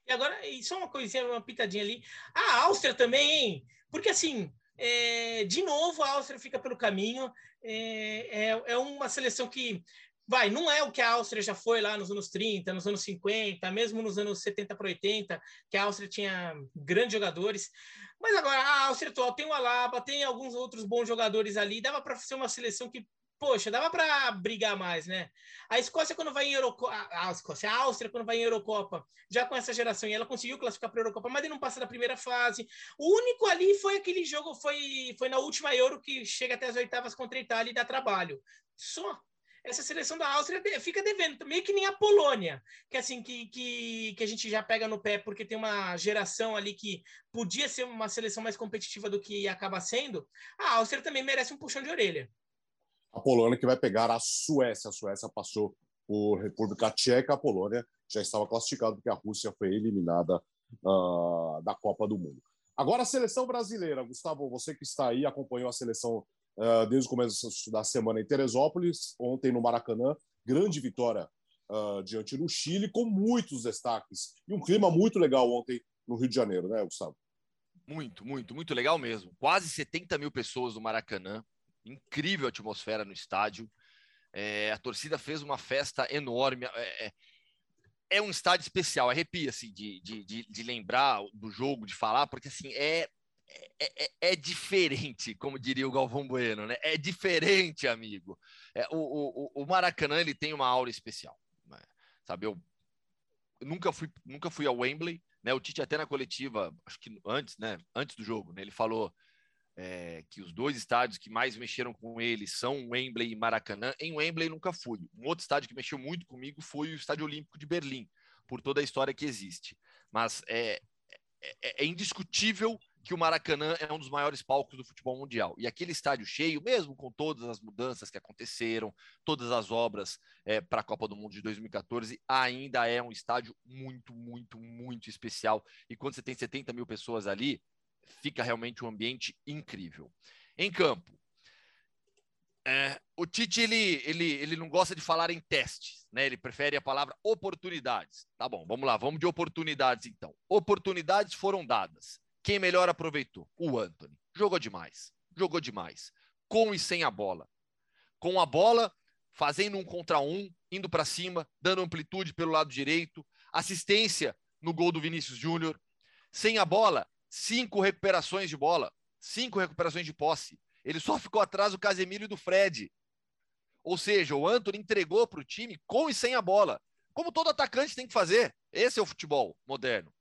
E agora, e só uma coisinha, uma pitadinha ali. A Áustria também, hein? Porque assim, é, de novo, a Áustria fica pelo caminho. É, é, é uma seleção que vai, não é o que a Áustria já foi lá nos anos 30, nos anos 50, mesmo nos anos 70 para 80, que a Áustria tinha grandes jogadores. Mas agora a Áustria atual tem o Alaba, tem alguns outros bons jogadores ali, dava para ser uma seleção que, poxa, dava para brigar mais, né? A Escócia, quando vai em Eurocopa, a Escócia, a Áustria, quando vai em Eurocopa, já com essa geração, e ela conseguiu classificar para a Eurocopa, mas ele não passa da primeira fase. O único ali foi aquele jogo, foi, foi na última Euro que chega até as oitavas contra a Itália e dá trabalho. Só. Essa seleção da Áustria fica devendo, meio que nem a Polônia, que assim, que, que, que a gente já pega no pé, porque tem uma geração ali que podia ser uma seleção mais competitiva do que acaba sendo. A Áustria também merece um puxão de orelha. A Polônia que vai pegar a Suécia. A Suécia passou por República Tcheca. A Polônia já estava classificada porque a Rússia foi eliminada ah, da Copa do Mundo. Agora a seleção brasileira. Gustavo, você que está aí, acompanhou a seleção ah, desde o começo da semana em Teresópolis, ontem no Maracanã. Grande vitória uh, diante do Chile, com muitos destaques. E um clima muito legal ontem no Rio de Janeiro, né, Gustavo? Muito, muito, muito legal mesmo. Quase 70 mil pessoas no Maracanã. Incrível atmosfera no estádio. É, a torcida fez uma festa enorme. É, é, é um estádio especial, arrepia assim, de, de, de, de, lembrar do jogo, de falar, porque assim é, é, é, é diferente, como diria o Galvão Bueno, né? É diferente, amigo. É, o, o, o Maracanã ele tem uma aura especial. Né? Sabe, eu nunca fui, nunca fui ao Wembley, né? O Tite até na coletiva, acho que antes, né? Antes do jogo, né? Ele falou é, que os dois estádios que mais mexeram com ele são Wembley e Maracanã. Em Wembley nunca fui. Um outro estádio que mexeu muito comigo foi o Estádio Olímpico de Berlim, por toda a história que existe. Mas é, é, é indiscutível que o Maracanã é um dos maiores palcos do futebol mundial. E aquele estádio cheio, mesmo com todas as mudanças que aconteceram, todas as obras é, para a Copa do Mundo de 2014, ainda é um estádio muito, muito, muito especial. E quando você tem 70 mil pessoas ali, fica realmente um ambiente incrível. Em campo, é, o Tite ele, ele, ele não gosta de falar em testes, né? Ele prefere a palavra oportunidades. Tá bom, vamos lá, vamos de oportunidades então. Oportunidades foram dadas. Quem melhor aproveitou? O Anthony. Jogou demais. Jogou demais. Com e sem a bola. Com a bola, fazendo um contra um, indo para cima, dando amplitude pelo lado direito, assistência no gol do Vinícius Júnior. Sem a bola, cinco recuperações de bola, cinco recuperações de posse. Ele só ficou atrás do Casemiro e do Fred. Ou seja, o Anthony entregou para o time com e sem a bola. Como todo atacante tem que fazer. Esse é o futebol moderno.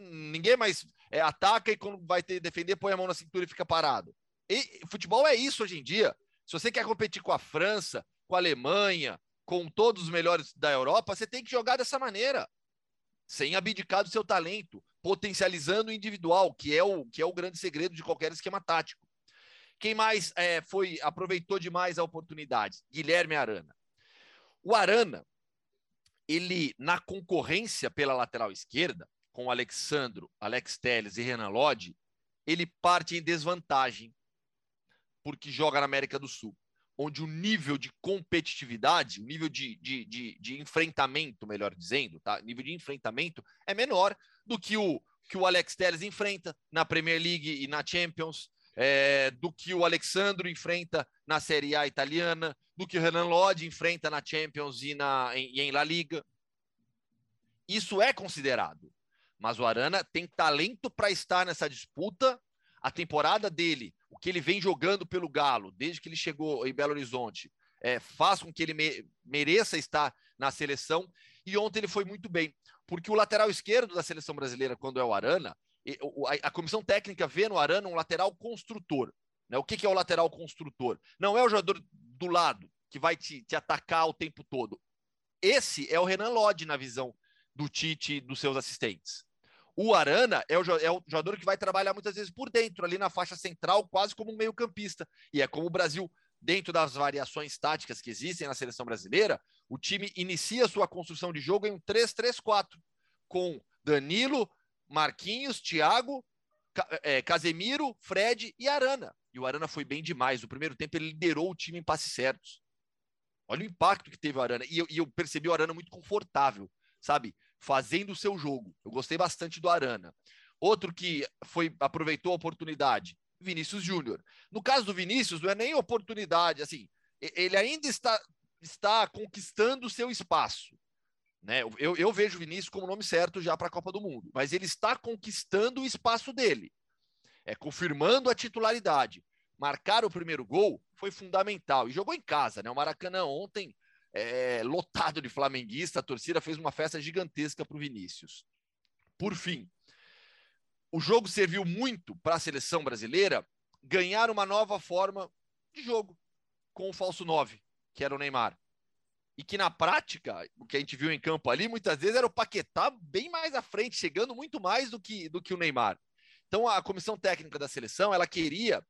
Ninguém mais é, ataca e quando vai ter defender, põe a mão na cintura e fica parado. E futebol é isso hoje em dia. Se você quer competir com a França, com a Alemanha, com todos os melhores da Europa, você tem que jogar dessa maneira, sem abdicar do seu talento, potencializando o individual, que é o, que é o grande segredo de qualquer esquema tático. Quem mais é, foi aproveitou demais a oportunidade? Guilherme Arana. O Arana, ele na concorrência pela lateral esquerda, com Alexandro, Alex Teles e Renan Lodge, ele parte em desvantagem, porque joga na América do Sul, onde o nível de competitividade, o nível de, de, de, de enfrentamento, melhor dizendo, tá? nível de enfrentamento é menor do que o que o Alex Teles enfrenta na Premier League e na Champions, é, do que o Alexandro enfrenta na Série A italiana, do que o Renan Lodge enfrenta na Champions e, na, em, e em La Liga. Isso é considerado. Mas o Arana tem talento para estar nessa disputa. A temporada dele, o que ele vem jogando pelo Galo, desde que ele chegou em Belo Horizonte, é, faz com que ele me, mereça estar na seleção. E ontem ele foi muito bem, porque o lateral esquerdo da seleção brasileira, quando é o Arana, a, comissão técnica vê no Arana um lateral construtor. Né? O que, que é o lateral construtor? Não é o jogador do lado que vai te, te atacar o tempo todo. Esse é o Renan Lodge na visão do Tite e dos seus assistentes. O Arana é o, é o jogador que vai trabalhar muitas vezes por dentro, ali na faixa central, quase como um meio-campista. E é como o Brasil, dentro das variações táticas que existem na seleção brasileira, o time inicia sua construção de jogo em um 3-3-4, com Danilo, Marquinhos, Thiago, é, Casemiro, Fred e Arana. E o Arana foi bem demais. No primeiro tempo, ele liderou o time em passes certos. Olha o impacto que teve o Arana. E eu, e eu percebi o Arana muito confortável, sabe? Fazendo o seu jogo. Eu gostei bastante do Arana. Outro que foi aproveitou a oportunidade, Vinícius Júnior. No caso do Vinícius, não é nem oportunidade, assim, ele ainda está, está conquistando o seu espaço. Né? Eu, eu vejo o Vinícius como nome certo já para a Copa do Mundo, mas ele está conquistando o espaço dele, é confirmando a titularidade. Marcar o primeiro gol foi fundamental e jogou em casa, né? O Maracanã ontem é, lotado de flamenguista, a torcida fez uma festa gigantesca para o Vinícius. Por fim, o jogo serviu muito para a seleção brasileira ganhar uma nova forma de jogo com o falso 9, que era o Neymar. E que na prática, o que a gente viu em campo ali, muitas vezes era o Paquetá bem mais à frente, chegando muito mais do que, do que o Neymar. Então a comissão técnica da seleção, ela queria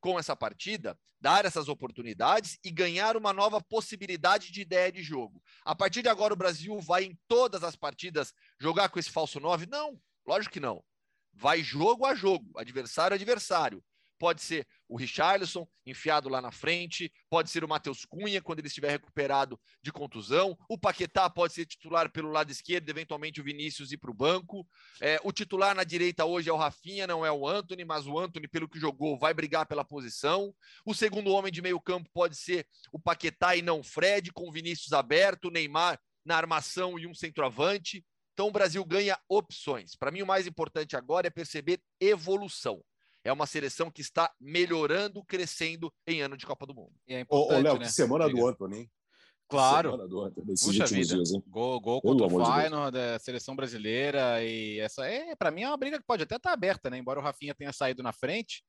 com essa partida, dar essas oportunidades e ganhar uma nova possibilidade de ideia de jogo. A partir de agora, o Brasil vai em todas as partidas jogar com esse falso 9? Não, lógico que não. Vai jogo a jogo, adversário a adversário. Pode ser o Richarlison enfiado lá na frente, pode ser o Matheus Cunha quando ele estiver recuperado de contusão, o Paquetá pode ser titular pelo lado esquerdo, eventualmente o Vinícius ir para o banco. É, o titular na direita hoje é o Rafinha, não é o Anthony, mas o Anthony, pelo que jogou, vai brigar pela posição. O segundo homem de meio campo pode ser o Paquetá e não o Fred, com o Vinícius aberto, o Neymar na armação e um centroavante. Então o Brasil ganha opções. Para mim, o mais importante agora é perceber evolução é uma seleção que está melhorando, crescendo em ano de Copa do Mundo. É ô, ô Léo, né? que semana do Antony, hein? Claro. Do Antony, Puxa vida. Dias, gol, gol contra o Feyenoord, da seleção brasileira. E essa é, para mim, é uma briga que pode até estar tá aberta, né? Embora o Rafinha tenha saído na frente,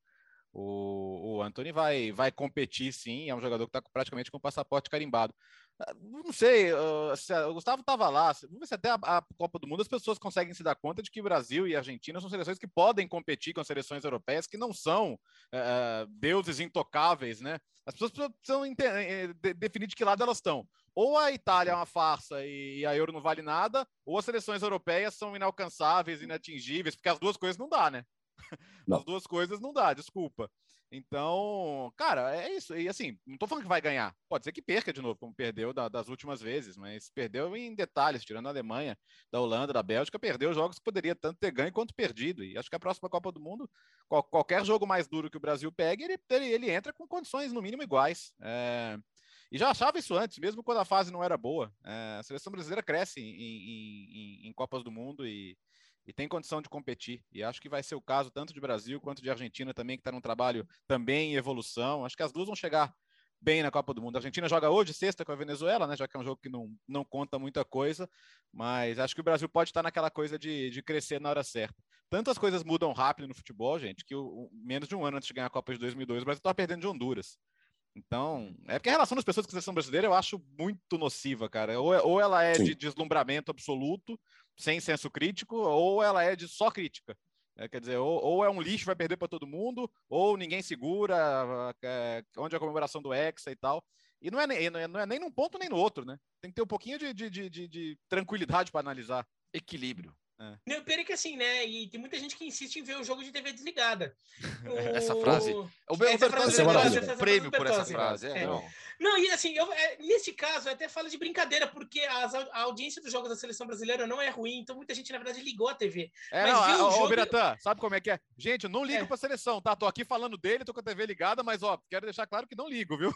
o Anthony vai, vai competir sim. É um jogador que está praticamente com o passaporte carimbado. Não sei, uh, se a, o Gustavo estava lá. Vamos ver se até a, a, Copa do Mundo as pessoas conseguem se dar conta de que Brasil e Argentina são seleções que podem competir com as seleções europeias, que não são uh, deuses intocáveis, né? As pessoas precisam eh, definir de que lado elas estão. Ou a Itália é uma farsa e a Euro não vale nada, ou as seleções europeias são inalcançáveis, inatingíveis, porque as duas coisas não dá, né? Não. As duas coisas não dá, desculpa. Então, cara, é isso. E assim, não tô falando que vai ganhar. Pode ser que perca de novo, como perdeu da, das últimas vezes, mas perdeu em detalhes, tirando a Alemanha, da Holanda, da Bélgica, perdeu jogos que poderia tanto ter ganho quanto perdido. E acho que a próxima Copa do Mundo, qual, qualquer jogo mais duro que o Brasil pegue, ele, ele, ele entra com condições no mínimo iguais. É... E já achava isso antes, mesmo quando a fase não era boa. É... a seleção brasileira cresce em, em, em, em Copas do Mundo e e tem condição de competir. E acho que vai ser o caso tanto de Brasil quanto de Argentina também, que está num trabalho também em evolução. Acho que as duas vão chegar bem na Copa do Mundo. A Argentina joga hoje, sexta, com a Venezuela, né? Já que é um jogo que não, não conta muita coisa, mas acho que o Brasil pode estar naquela coisa de, de crescer na hora certa. Tantas coisas mudam rápido no futebol, gente, que o, o, menos de um ano antes de ganhar a Copa de 2002, o Brasil estava perdendo de Honduras. Então, é porque a relação das pessoas com a seleção brasileira eu acho muito nociva, cara. Ou, é, ou ela é Sim. de deslumbramento absoluto, sem senso crítico, ou ela é de só crítica. É, quer dizer, ou, ou, é um lixo, vai perder para todo mundo, ou ninguém segura, é, onde é a comemoração do Hexa e tal. E não é, nem, não, é, não é nem num ponto nem no outro, né? Tem que ter um pouquinho de, de, de, de tranquilidade para analisar. Equilíbrio. É. Não, pior é que assim, né? E tem muita gente que insiste em ver o jogo de TV desligada. essa frase. O, o Bertozzi merece um prêmio por essa frase. É, é. Não. não, e assim, eu, é, nesse caso, eu até falo de brincadeira, porque as, a audiência dos jogos da seleção brasileira não é ruim, então muita gente, na verdade, ligou a TV. É, mas não, o jogo... Biratã, sabe como é que é? Gente, eu não ligo é. pra seleção, tá? Tô aqui falando dele, tô com a TV ligada, mas ó, quero deixar claro que não ligo, viu?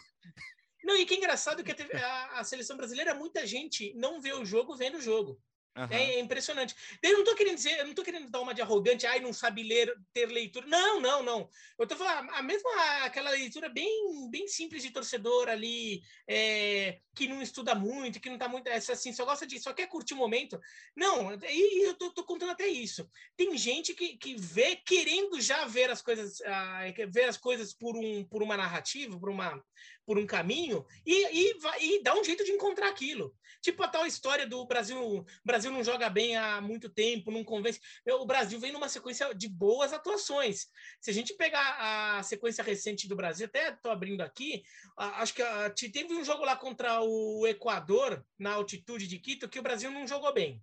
Não, e que engraçado que a, TV, a, a seleção brasileira, muita gente não vê o jogo vendo o jogo. Uhum. É impressionante. Eu não tô querendo dizer, eu não tô querendo dar uma de arrogante, ai, não sabe ler, ter leitura. Não, não, não. Eu tô falando a mesma, aquela leitura bem, bem simples de torcedor ali, é, que não estuda muito, que não tá muito, assim, só gosta de, só quer curtir o momento. Não, e eu tô, tô contando até isso. Tem gente que, que vê querendo já ver as coisas, uh, ver as coisas por, um, por uma narrativa, por uma, por um caminho e, e, e dá um jeito de encontrar aquilo. Tipo a tal história do Brasil, Brasil não joga bem há muito tempo, não convence. O Brasil vem numa sequência de boas atuações. Se a gente pegar a sequência recente do Brasil, até estou abrindo aqui, acho que teve um jogo lá contra o Equador, na altitude de Quito, que o Brasil não jogou bem.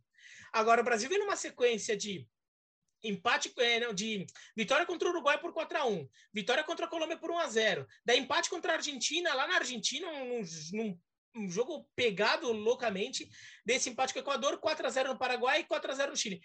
Agora, o Brasil vem numa sequência de empate é, de vitória contra o Uruguai por 4 a 1 vitória contra a Colômbia por 1 a 0 da empate contra a Argentina lá na Argentina num, num, um jogo pegado loucamente desse empate com o Equador 4 a 0 no Paraguai e 4 a 0 no Chile.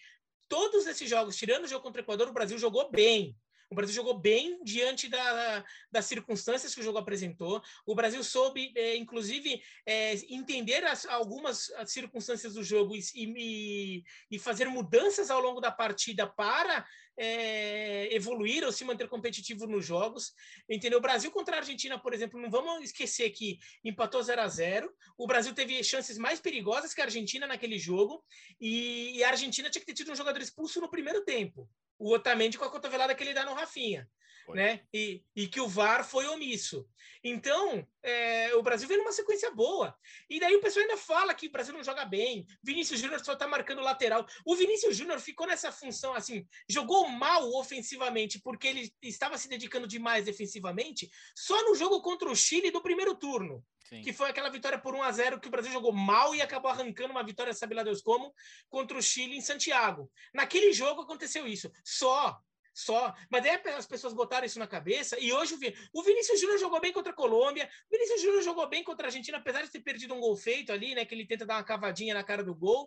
Todos esses jogos tirando o jogo contra o Equador o Brasil jogou bem o Brasil jogou bem diante da, das circunstâncias que o jogo apresentou. O Brasil soube, é, inclusive, é, entender as, algumas as circunstâncias do jogo e, e, e, fazer mudanças ao longo da partida para é, evoluir ou se manter competitivo nos jogos. Entendeu? O Brasil contra a Argentina, por exemplo, não vamos esquecer que empatou 0 a 0 O Brasil teve chances mais perigosas que a Argentina naquele jogo e, e a Argentina tinha que ter tido um jogador expulso no primeiro tempo o Otamendi com a cotovelada que ele dá no Rafinha. Né? E, e que o VAR foi omisso. Então, é, o Brasil vem numa sequência boa. E daí o pessoal ainda fala que o Brasil não joga bem. Vinícius Júnior só está marcando lateral. O Vinícius Júnior ficou nessa função assim, jogou mal ofensivamente porque ele estava se dedicando demais defensivamente, só no jogo contra o Chile do primeiro turno. Sim. que foi aquela vitória por 1 a 0 que o Brasil jogou mal e acabou arrancando uma vitória, sabe lá Deus como, contra o Chile em Santiago. Naquele jogo aconteceu isso. Só só. Mas é as pessoas botaram isso na cabeça e hoje o, Vin... o Vinícius Júnior jogou bem contra a Colômbia, o Vinícius Júnior jogou bem contra a Argentina, apesar de ter perdido um gol feito ali, né? Que ele tenta dar uma cavadinha na cara do gol,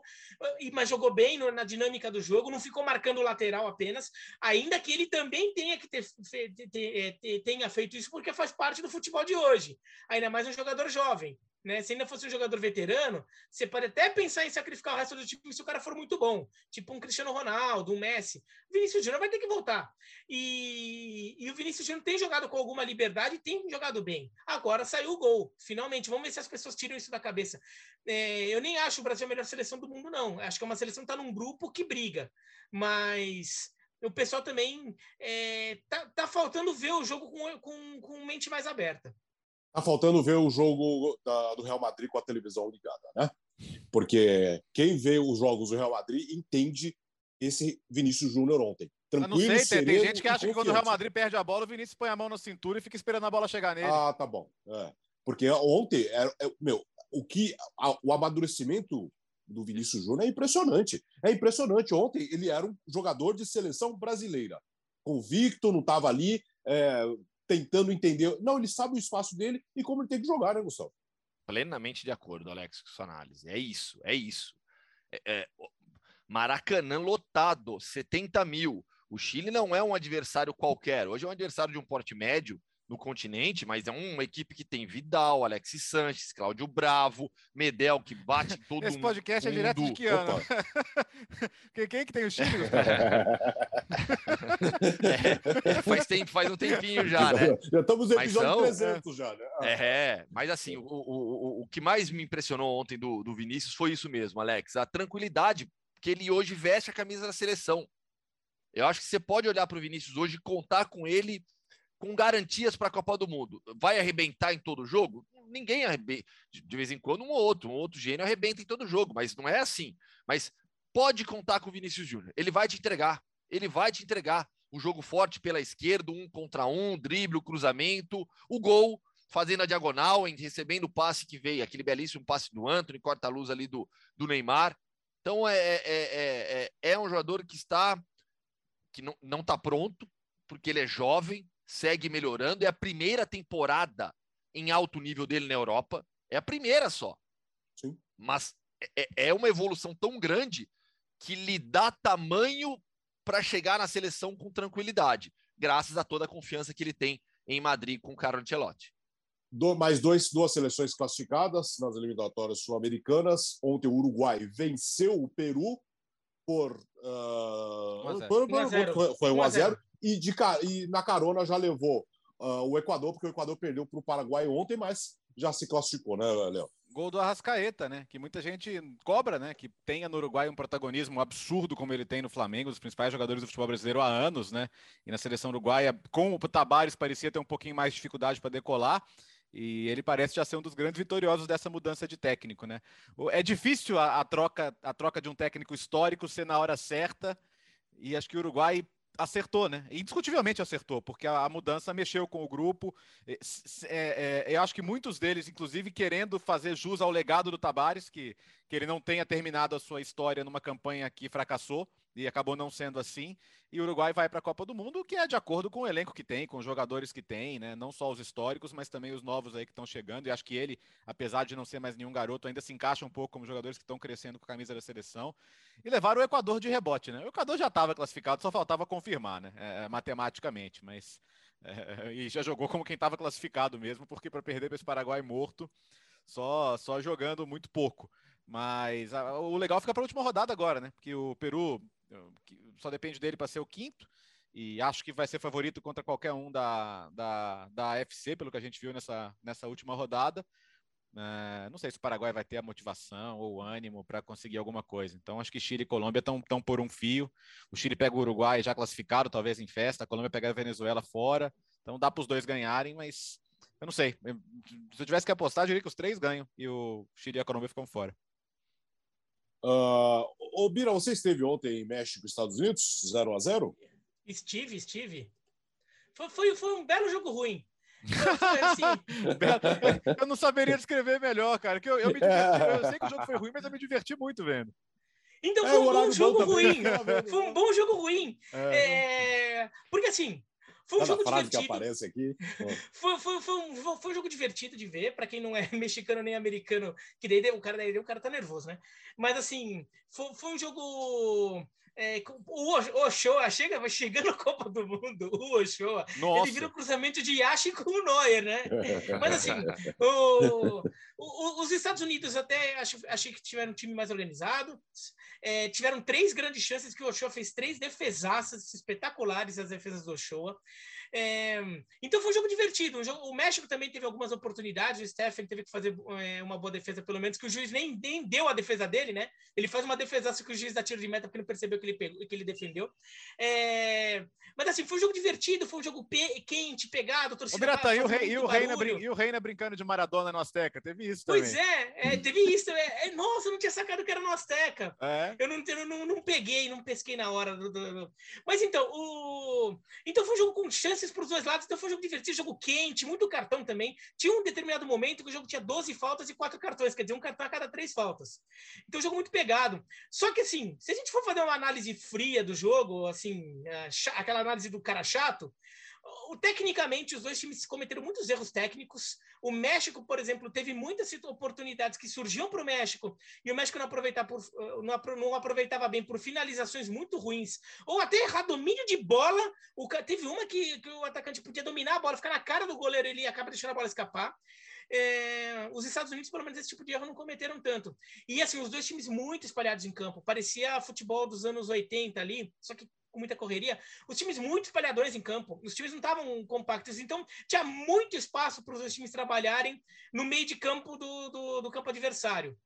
mas jogou bem no, na dinâmica do jogo, não ficou marcando o lateral apenas, ainda que ele também tenha que ter, ter, ter, tenha feito isso porque faz parte do futebol de hoje, ainda mais um jogador jovem. Né? Se ainda fosse um jogador veterano, você pode até pensar em sacrificar o resto do time se o cara for muito bom, tipo um Cristiano Ronaldo, um Messi. Vinícius Júnior vai ter que voltar. E, e o Vinícius Júnior tem jogado com alguma liberdade e tem jogado bem. Agora saiu o gol, finalmente. Vamos ver se as pessoas tiram isso da cabeça. É, eu nem acho o Brasil a melhor seleção do mundo, não. Acho que é uma seleção que está num grupo que briga. Mas o pessoal também é, tá, tá faltando ver o jogo com, com, com mente mais aberta. Tá faltando ver o jogo da, do Real Madrid com a televisão ligada, né? Porque quem vê os jogos do Real Madrid entende esse Vinícius Júnior ontem. Tranquilo, não sei, sereno, tem gente que acha que quando o Real Madrid perde a bola, o Vinícius põe a mão na cintura e fica esperando a bola chegar nele. Ah, tá bom. É. Porque ontem, é, é, meu, o que a, o amadurecimento do Vinícius Júnior é impressionante. É impressionante. Ontem ele era um jogador de seleção brasileira. Convicto, não estava ali é, tentando entender. Não, ele sabe o espaço dele e como ele tem que jogar, né, Gustavo? Plenamente de acordo, Alex, com sua análise. É isso, é isso. É, é, Maracanã lotado, 70 mil. O Chile não é um adversário qualquer. Hoje é um adversário de um porte médio no continente, mas é uma equipe que tem Vidal, Alexis Sanches, Cláudio Bravo, Medel, que bate todo Esse podcast mundo. é direto de que ano? quem, quem que tem o Chile? é, é, faz, tempo, faz um tempinho já, né? Já estamos no episódio são, 300 já, né? Ah. É, mas assim, o, o, o, o que mais me impressionou ontem do, do Vinícius foi isso mesmo, Alex, a tranquilidade que ele hoje veste a camisa da seleção. Eu acho que você pode olhar para o Vinícius hoje e contar com ele com garantias para a Copa do Mundo. Vai arrebentar em todo jogo? Ninguém arrebenta. De vez em quando, um outro, um outro gênio arrebenta em todo jogo, mas não é assim. Mas pode contar com o Vinícius Júnior. Ele vai te entregar. Ele vai te entregar um jogo forte pela esquerda, um contra um, drible, o cruzamento, o gol, fazendo a diagonal, recebendo o passe que veio, aquele belíssimo passe do Anthony, corta-luz ali do, do Neymar. Então é, é, é, é, é um jogador que está que não está pronto, porque ele é jovem, segue melhorando. É a primeira temporada em alto nível dele na Europa. É a primeira só. Sim. Mas é, é, é uma evolução tão grande que lhe dá tamanho para chegar na seleção com tranquilidade, graças a toda a confiança que ele tem em Madrid com o Carlo Ancelotti. Do, mais dois, duas seleções classificadas nas eliminatórias sul-americanas. Ontem o Uruguai venceu o Peru por. Uh, por, por foi, foi 1 a 0 e, de, e na carona já levou uh, o Equador, porque o Equador perdeu para o Paraguai ontem, mas já se classificou, né, Léo? Gol do Arrascaeta, né? Que muita gente cobra, né? Que tenha no Uruguai um protagonismo absurdo como ele tem no Flamengo, os principais jogadores do futebol brasileiro há anos, né? E na seleção uruguaia, com o Tabares, parecia ter um pouquinho mais de dificuldade para decolar. E ele parece já ser um dos grandes vitoriosos dessa mudança de técnico, né? É difícil a, a troca, a troca de um técnico histórico ser na hora certa. E acho que o Uruguai acertou, né? Indiscutivelmente acertou, porque a, a mudança mexeu com o grupo. É, é, eu acho que muitos deles, inclusive, querendo fazer jus ao legado do Tabares, que, que ele não tenha terminado a sua história numa campanha que fracassou e acabou não sendo assim. E o Uruguai vai para a Copa do Mundo, que é de acordo com o elenco que tem, com os jogadores que tem, né? Não só os históricos, mas também os novos aí que estão chegando. E acho que ele, apesar de não ser mais nenhum garoto, ainda se encaixa um pouco como jogadores que estão crescendo com a camisa da seleção. E levaram o Equador de rebote, né? O Equador já estava classificado, só faltava confirmar, né? É, matematicamente, mas. É, e já jogou como quem estava classificado mesmo, porque para perder para esse Paraguai morto, só, só jogando muito pouco. Mas a, o legal fica para a última rodada agora, né? Porque o Peru só depende dele para ser o quinto. E acho que vai ser favorito contra qualquer um da, da, da AFC, pelo que a gente viu nessa, nessa última rodada. É, não sei se o Paraguai vai ter a motivação ou ânimo para conseguir alguma coisa. Então, acho que Chile e Colômbia estão por um fio. O Chile pega o Uruguai já classificado, talvez em festa. A Colômbia pega a Venezuela fora. Então, dá para os dois ganharem, mas eu não sei. Se eu tivesse que apostar, eu diria que os três ganham e o Chile e a Colômbia ficam fora. Uh, ô, Bira, você esteve ontem em México, Estados Unidos, 0 a 0 Estive, estive. Foi, foi, foi um belo jogo ruim. Assim. eu não saberia descrever melhor, cara. Que eu, eu, me diverti, eu sei que o jogo foi ruim, mas eu me diverti muito vendo. Então É, foi o um bom jogo bom também. ruim. Foi um bom jogo ruim. É. É, Porque assim, foi um Cada jogo frase que divertido. aparece aqui. Foi, foi, foi, um, foi- um jogo divertido de ver, para quem não é mexicano nem americano, que daí o cara, daí o cara tá nervoso, né? Mas assim, foi um jogo. É, o Ochoa chega, vai chegando a Copa do Mundo, o Ochoa, Nossa. ele vira o cruzamento de Yashi com o Neuer, né? Mas assim, o- o- os Estados Unidos até acho, achei que tiveram um time mais organizado. É, tiveram três grandes chances que o Ochoa fez três defesaças espetaculares as defesas do Ochoa. É, então foi um jogo divertido. Um jogo- o México também teve algumas oportunidades. O Stephen teve que fazer é, uma boa defesa, pelo menos, que o juiz nem, nem deu a defesa dele, né? Ele faz uma defesaça que o juiz dá tiro de meta porque não percebeu que ele, pegou, que ele defendeu. É, mas assim, foi um jogo divertido, foi um jogo pe- quente, pegado. Ô, torcida Biratã, e o, rei, e, o Reina, e o Reina brincando de Maradona no Azteca? Teve isso também. Pois é, é, teve isso. É, é, nossa, eu não tinha sacado que era no Azteca. É. Eu não, eu não, não peguei, não pesquei na hora. Do, do- do- Mas então, o... então foi um jogo com chances para os dois lados. Então foi um jogo divertido, jogo quente, muito cartão também. Tinha um determinado momento que o jogo tinha 12 faltas e 4 cartões, quer dizer, um cartão a cada três faltas. Então, jogo muito pegado. Só que, assim, se a gente for fazer uma análise fria do jogo, assim, cha- aquela análise do cara chato, tecnicamente, os dois times cometeram muitos erros técnicos. O México, por exemplo, teve muitas oportunidades que surgiam para o México e o México não, por, eh, não, apro- não aproveitava bem por finalizações muito ruins ou até errar domínio de bola. O, teve uma que, que o atacante podia dominar a bola, ficar na cara do goleiro ele acaba deixando a bola escapar. É, os Estados Unidos, pelo menos, esse tipo de erro não cometeram tanto. E assim, os dois times muito espalhados em campo. Parecia futebol dos anos 80 ali, só que com muita correria. Os times muito espalhadores em campo. Os times não estavam compactos. Então, tinha muito espaço para os dois times trabalharem no meio de campo do, do, do campo adversário.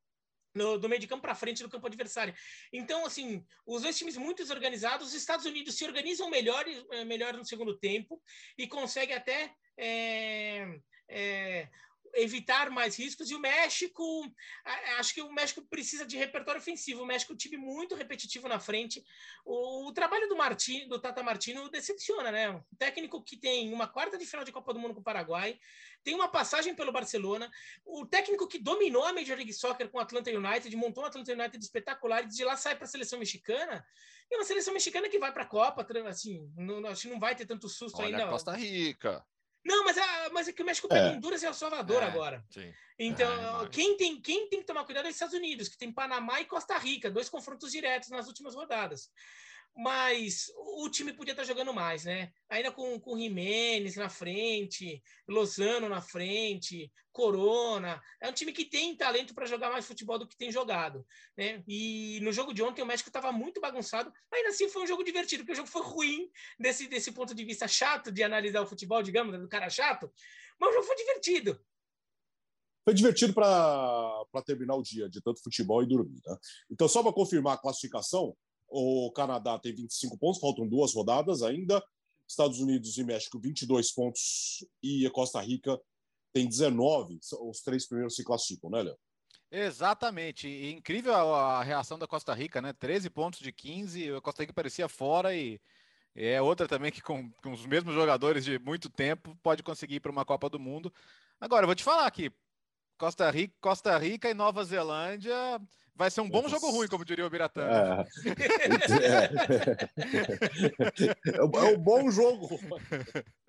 No, do meio de campo para frente do campo adversário. Então, assim, os dois times muito desorganizados. Os Estados Unidos se organizam melhor, eh, melhor no segundo tempo e conseguem até é, é, evitar mais riscos. E o México, acho que o México precisa de repertório ofensivo. O México é um time muito repetitivo na frente. O, o trabalho do Martin, do Tata Martino decepciona, né? Um técnico que tem uma quarta de final de Copa do Mundo com o Paraguai, tem uma passagem pelo Barcelona, o técnico que dominou a Major League Soccer com o Atlanta United, montou um Atlanta United espetacular, e de lá sai para a seleção mexicana. E uma seleção mexicana que vai para a Copa, assim, não, acho que não vai ter tanto susto Olha ainda. a Costa Rica. Não, mas, a, mas é que o México pega É. Honduras e El Salvador É. agora. Sim. Então, É, quem, tem, quem tem que tomar cuidado é os Estados Unidos, que tem Panamá e Costa Rica, dois confrontos diretos nas últimas rodadas. Mas o, time podia estar jogando mais, né? Ainda com, com Jimenez na frente, Lozano na frente, Corona. É um time que tem talento para jogar mais futebol do que tem jogado. Né? E no jogo de ontem o México estava muito bagunçado, ainda assim foi um jogo divertido, porque o jogo foi ruim desse, desse ponto de vista chato de analisar o futebol, digamos, do cara chato, mas o jogo foi divertido. Foi divertido para terminar o dia de tanto futebol e dormir. Né? Então, só para confirmar a classificação, o Canadá tem 25 pontos, faltam duas rodadas ainda. Estados Unidos e México, 22 pontos. E a Costa Rica tem 19. Os três primeiros se classificam, né, Léo? Exatamente. E incrível a, reação da Costa Rica, né? 13 pontos de 15, a Costa Rica parecia fora e é outra também que com, com os mesmos jogadores de muito tempo pode conseguir ir para uma Copa do Mundo. Agora, eu vou te falar aqui, Costa Rica, Costa Rica e Nova Zelândia vai ser um bom jogo ruim, como diria o Biratã. É, é um bom jogo.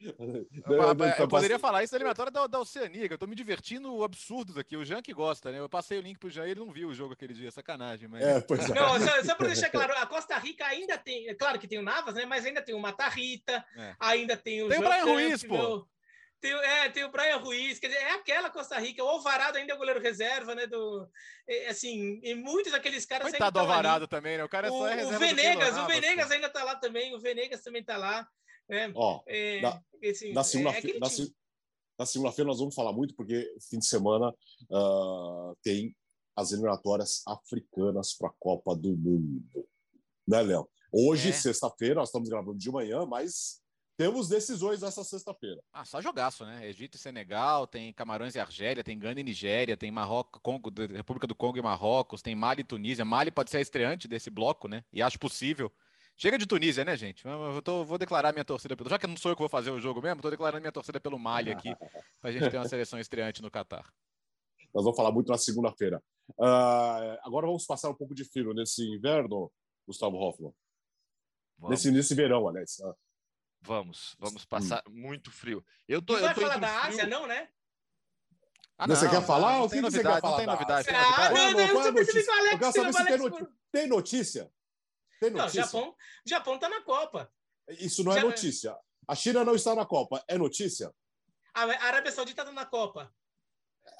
Eu, eu poderia falar isso da eliminatória da, da Oceania, que eu tô me divertindo absurdos aqui. O Jean que gosta, né? Eu passei o link pro Jean e ele não viu o jogo aquele dia, sacanagem. Mas... É, pois é. Não, só, só para deixar claro, a Costa Rica ainda tem, é claro que tem o Navas, né? Mas ainda tem o Mata Rita, É. ainda tem o Tem o João Brian Ruiz, pô. Tem, o- é, tem o Brian Ruiz, quer dizer, é aquela Costa Rica. O Alvarado ainda é o goleiro reserva, né? Do, é, assim, e muitos daqueles caras Coitado do ainda tão ali. Alvarado também, né? O cara O, só é o reserva do Venegas, o Venegas pô. ainda tá lá também, o Venegas também tá lá. Né? Ó, É, na- assim, na é segunda-feira na, time. se- na segunda-feira nós vamos falar muito, porque fim de semana ah, tem as eliminatórias africanas para a Copa do Mundo. Né, Léo? Hoje, É. sexta-feira, nós estamos gravando de manhã, mas temos decisões essa sexta-feira. Ah, só jogaço, né? Egito e Senegal, tem Camarões e Argélia, tem Gana e Nigéria, tem Marrocos, Congo, República do Congo e Marrocos, tem Mali e Tunísia. Mali pode ser a estreante desse bloco, né? E acho possível. Chega de Tunísia, né, gente? Eu tô- vou declarar minha torcida pelo. Já que não sou eu que vou fazer o jogo mesmo, tô declarando minha torcida pelo Mali aqui, pra gente ter uma seleção estreante no Catar. Nós vamos falar muito na segunda-feira. Uh, agora vamos passar um pouco de frio nesse inverno, Gustavo Hoffman. Nesse, nesse verão, aliás. Ah. Vamos, vamos passar hum. muito frio. Eu tô, não eu vai falar da frio... Ásia, não, né? Ah, não, você quer falar? o que você quer falar? Não tem novidade. Tem novidade. Ah, não, não, eu, eu notícia? eu quero saber se tem, noti tem notícia. Tem notícia? Não, Japão, Japão tá na Copa. Isso não é Já... notícia. A China não está na Copa. É notícia? A Arábia Saudita está na Copa.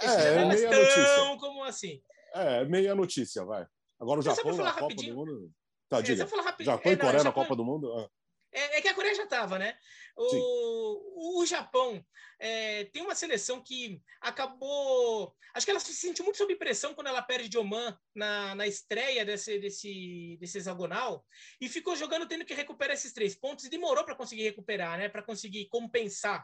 É, é meia notícia. Como assim? É, meia notícia, vai. Agora o Japão na Copa do Mundo. Tá, é, diga. Japão e Coreia na Copa do Mundo? É, é, que a Coreia já estava, né? O, o Japão é, tem uma seleção que acabou. Acho que ela se sentiu muito sob pressão quando ela perde de Oman na, na estreia desse, desse, desse hexagonal e ficou jogando tendo que recuperar esses três pontos e demorou para conseguir recuperar, né? Para conseguir compensar.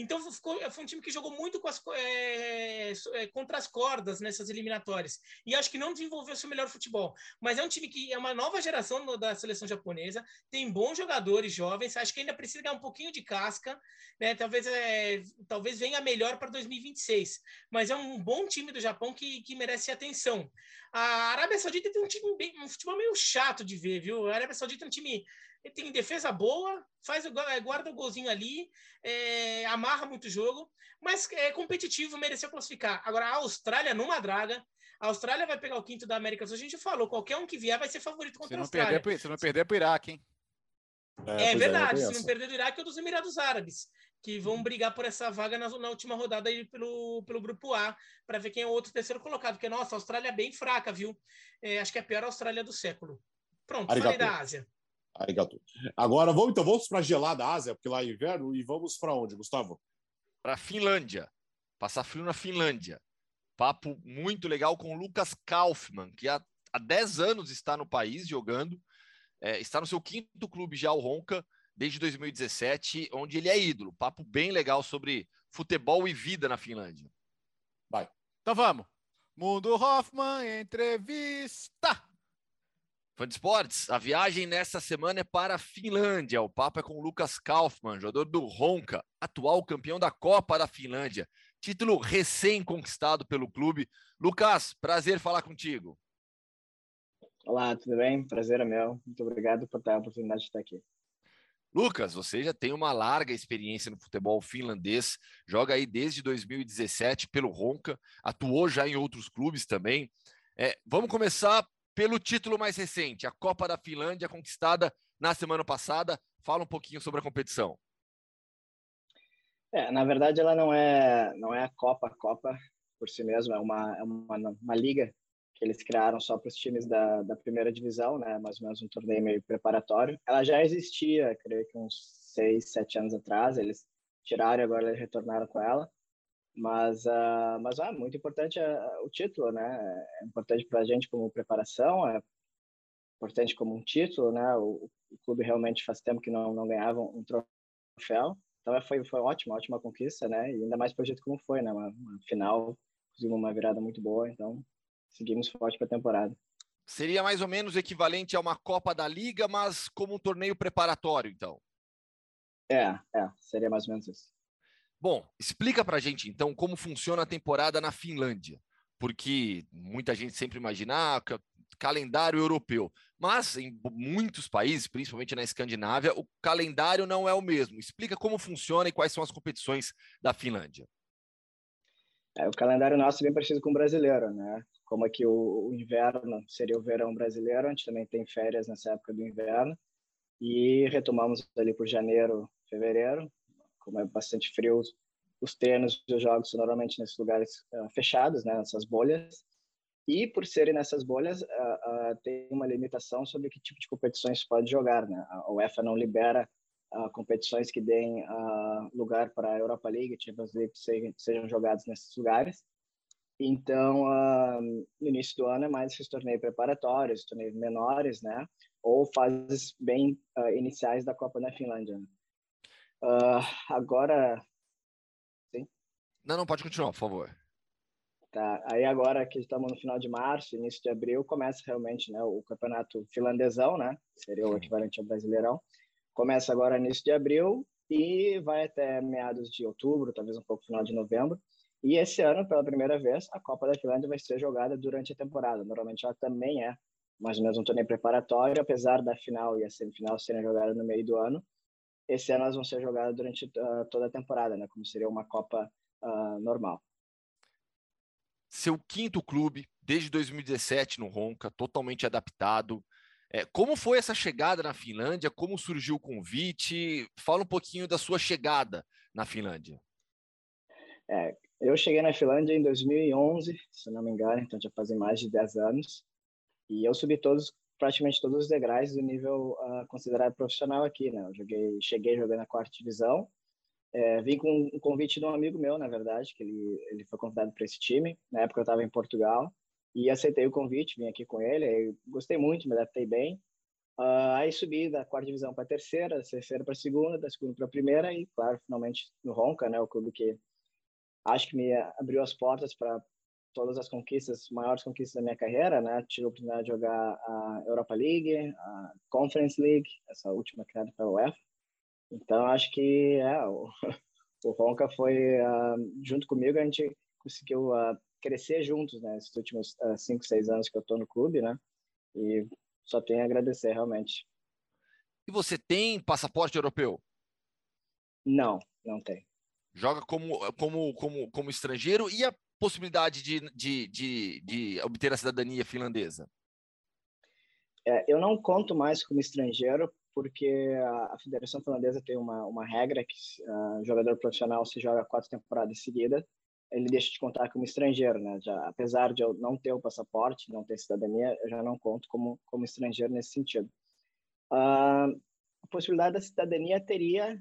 Então ficou, foi um time que jogou muito as, é, é, contra as cordas nessas eliminatórias. E acho que não desenvolveu seu melhor futebol. Mas é um time que é uma nova geração no, da seleção japonesa, tem bons jogadores jovens, acho que ainda precisa ganhar um pouquinho de casca, né? Talvez, é, talvez venha melhor para 2026. Mas é um bom time do Japão que, que merece atenção. A Arábia Saudita tem um time bem, um futebol meio chato de ver, viu? A Arábia Saudita é um time ele tem defesa boa, faz é, guarda o golzinho ali, é, amarra muito o jogo, mas é competitivo, mereceu classificar. Agora, a Austrália numa draga. A Austrália vai pegar o quinto da América do Sul. A gente falou, qualquer um que vier vai ser favorito contra se a Austrália. Perder, se não perder para o Iraque, hein? É, é verdade, se não perder do Iraque ou dos Emirados Árabes, que vão brigar por essa vaga na, na última rodada aí pelo, pelo grupo A, para ver quem é o outro terceiro colocado. Porque, nossa, a Austrália é bem fraca, viu? É, acho que é a pior Austrália do século. Pronto, Arigato. falei da Ásia. Arigato. Agora vamos então vamos para a gelada Ásia, porque lá é inverno, e vamos para onde, Gustavo? Para Finlândia. Passar frio na Finlândia. Papo muito legal com o Lucas Kaufmann, que há, há 10 anos está no país jogando, é, está no seu quinto clube já, o Ronca, desde 2017, onde ele é ídolo. Papo bem legal sobre futebol e vida na Finlândia. Vai. Então vamos. Mundo Hoffman, entrevista. Fã de esportes, a viagem nesta semana é para a Finlândia. O papo é com o Lucas Kaufmann, jogador do Ronca, atual campeão da Copa da Finlândia. Título recém-conquistado pelo clube. Lucas, prazer falar contigo. Olá, tudo bem? Prazer é meu. Muito obrigado por ter a oportunidade de estar aqui. Lucas, você já tem uma larga experiência no futebol finlandês, joga aí desde 2017 pelo Ronca, atuou já em outros clubes também. É, vamos começar pelo título mais recente, a Copa da Finlândia, conquistada na semana passada. Fala um pouquinho sobre a competição. É, na verdade, ela não é não é a Copa, a Copa por si mesma, é uma, é uma, uma liga que eles criaram só para os times da, da primeira divisão, né? Mais ou menos um torneio meio preparatório. Ela já existia, creio que uns seis, sete anos atrás. Eles tiraram e agora eles retornaram com ela. Mas, uh, mas é muito importante uh, o título, né? É importante para a gente como preparação, é importante como um título, né? O, o, clube realmente faz tempo que não, não ganhava um troféu. Então foi, foi ótima, ótima conquista, né? E ainda mais para o jeito como foi, né? Uma, uma final, conseguimos uma virada muito boa, então seguimos forte para a temporada. Seria mais ou menos equivalente a uma Copa da Liga, mas como um torneio preparatório, então. É, é, seria mais ou menos isso. Bom, explica para a gente então como funciona a temporada na Finlândia, porque muita gente sempre imagina ah, calendário europeu, mas em muitos países, principalmente na Escandinávia, o calendário não é o mesmo. Explica como funciona e quais são as competições da Finlândia. É, o calendário nosso é bem parecido com o brasileiro, né? Como aqui o, o inverno seria o verão brasileiro, a gente também tem férias nessa época do inverno e retomamos ali por janeiro, fevereiro, como é bastante frio, os treinos os jogos são normalmente nesses lugares uh, fechados, né, nessas bolhas. E por serem nessas bolhas, uh, uh, tem uma limitação sobre que tipo de competições pode jogar, né? A UEFA não libera competições que deem lugar para a Europa League, Champions League, sejam, sejam jogados nesses lugares. Então, no início do ano é mais esses torneios preparatórios, torneios menores, né? Ou fases bem iniciais da Copa na Finlândia. Né? Uh, agora. Sim? Não, não, pode continuar, por favor. Tá, aí agora que estamos no final de março, início de abril, começa realmente né, o campeonato finlandesão, né? Seria o equivalente ao brasileirão. Começa agora início de abril e vai até meados de outubro, talvez um pouco final de novembro. E esse ano, pela primeira vez, a Copa da Finlândia vai ser jogada durante a temporada. Normalmente ela também é mais ou menos um torneio preparatório, apesar da final e a semifinal serem jogadas no meio do ano. Esse ano elas vão ser jogadas durante uh, toda a temporada, né? Como seria uma Copa uh, normal. Seu quinto clube, desde 2017 no Ronca, totalmente adaptado. É, como foi essa chegada na Finlândia? Como surgiu o convite? Fala um pouquinho da sua chegada na Finlândia. É, eu cheguei na Finlândia em 2011, se não me engano, então já fazem mais de 10 anos. E eu subi todos, praticamente todos os degraus do nível uh, considerado profissional aqui, né? Eu joguei, cheguei jogando na quarta divisão. É, vim com um convite de um amigo meu, na verdade, que ele, ele foi convidado para esse time. Na época eu estava em Portugal e aceitei o convite, vim aqui com ele. gostei muito, me adaptei bem. Uh, aí subi da quarta divisão para a terceira, da terceira para a segunda, da segunda para a primeira e, claro, finalmente no Ronca, né? O clube que acho que me abriu as portas para todas as conquistas, maiores conquistas da minha carreira, né? Tive a oportunidade de jogar a Europa League, a Conference League, essa última criada pela UEFA. Então acho que é, o, o Ronca foi uh, junto comigo a gente conseguiu uh, crescer juntos, né? Esses últimos uh, cinco, seis anos que eu estou no clube, né? E só tenho a agradecer realmente. E você tem passaporte europeu? Não, não tem. Joga como como como como estrangeiro e a possibilidade de, de, de, de obter a cidadania finlandesa? É, eu não conto mais como estrangeiro, porque a, Federação Finlandesa tem uma, uma regra que uh, jogador profissional se joga quatro temporadas seguidas, ele deixa de contar como estrangeiro, né? Já, apesar de eu não ter o passaporte, não ter cidadania, eu já não conto como, como estrangeiro nesse sentido. Uh, a possibilidade da cidadania teria,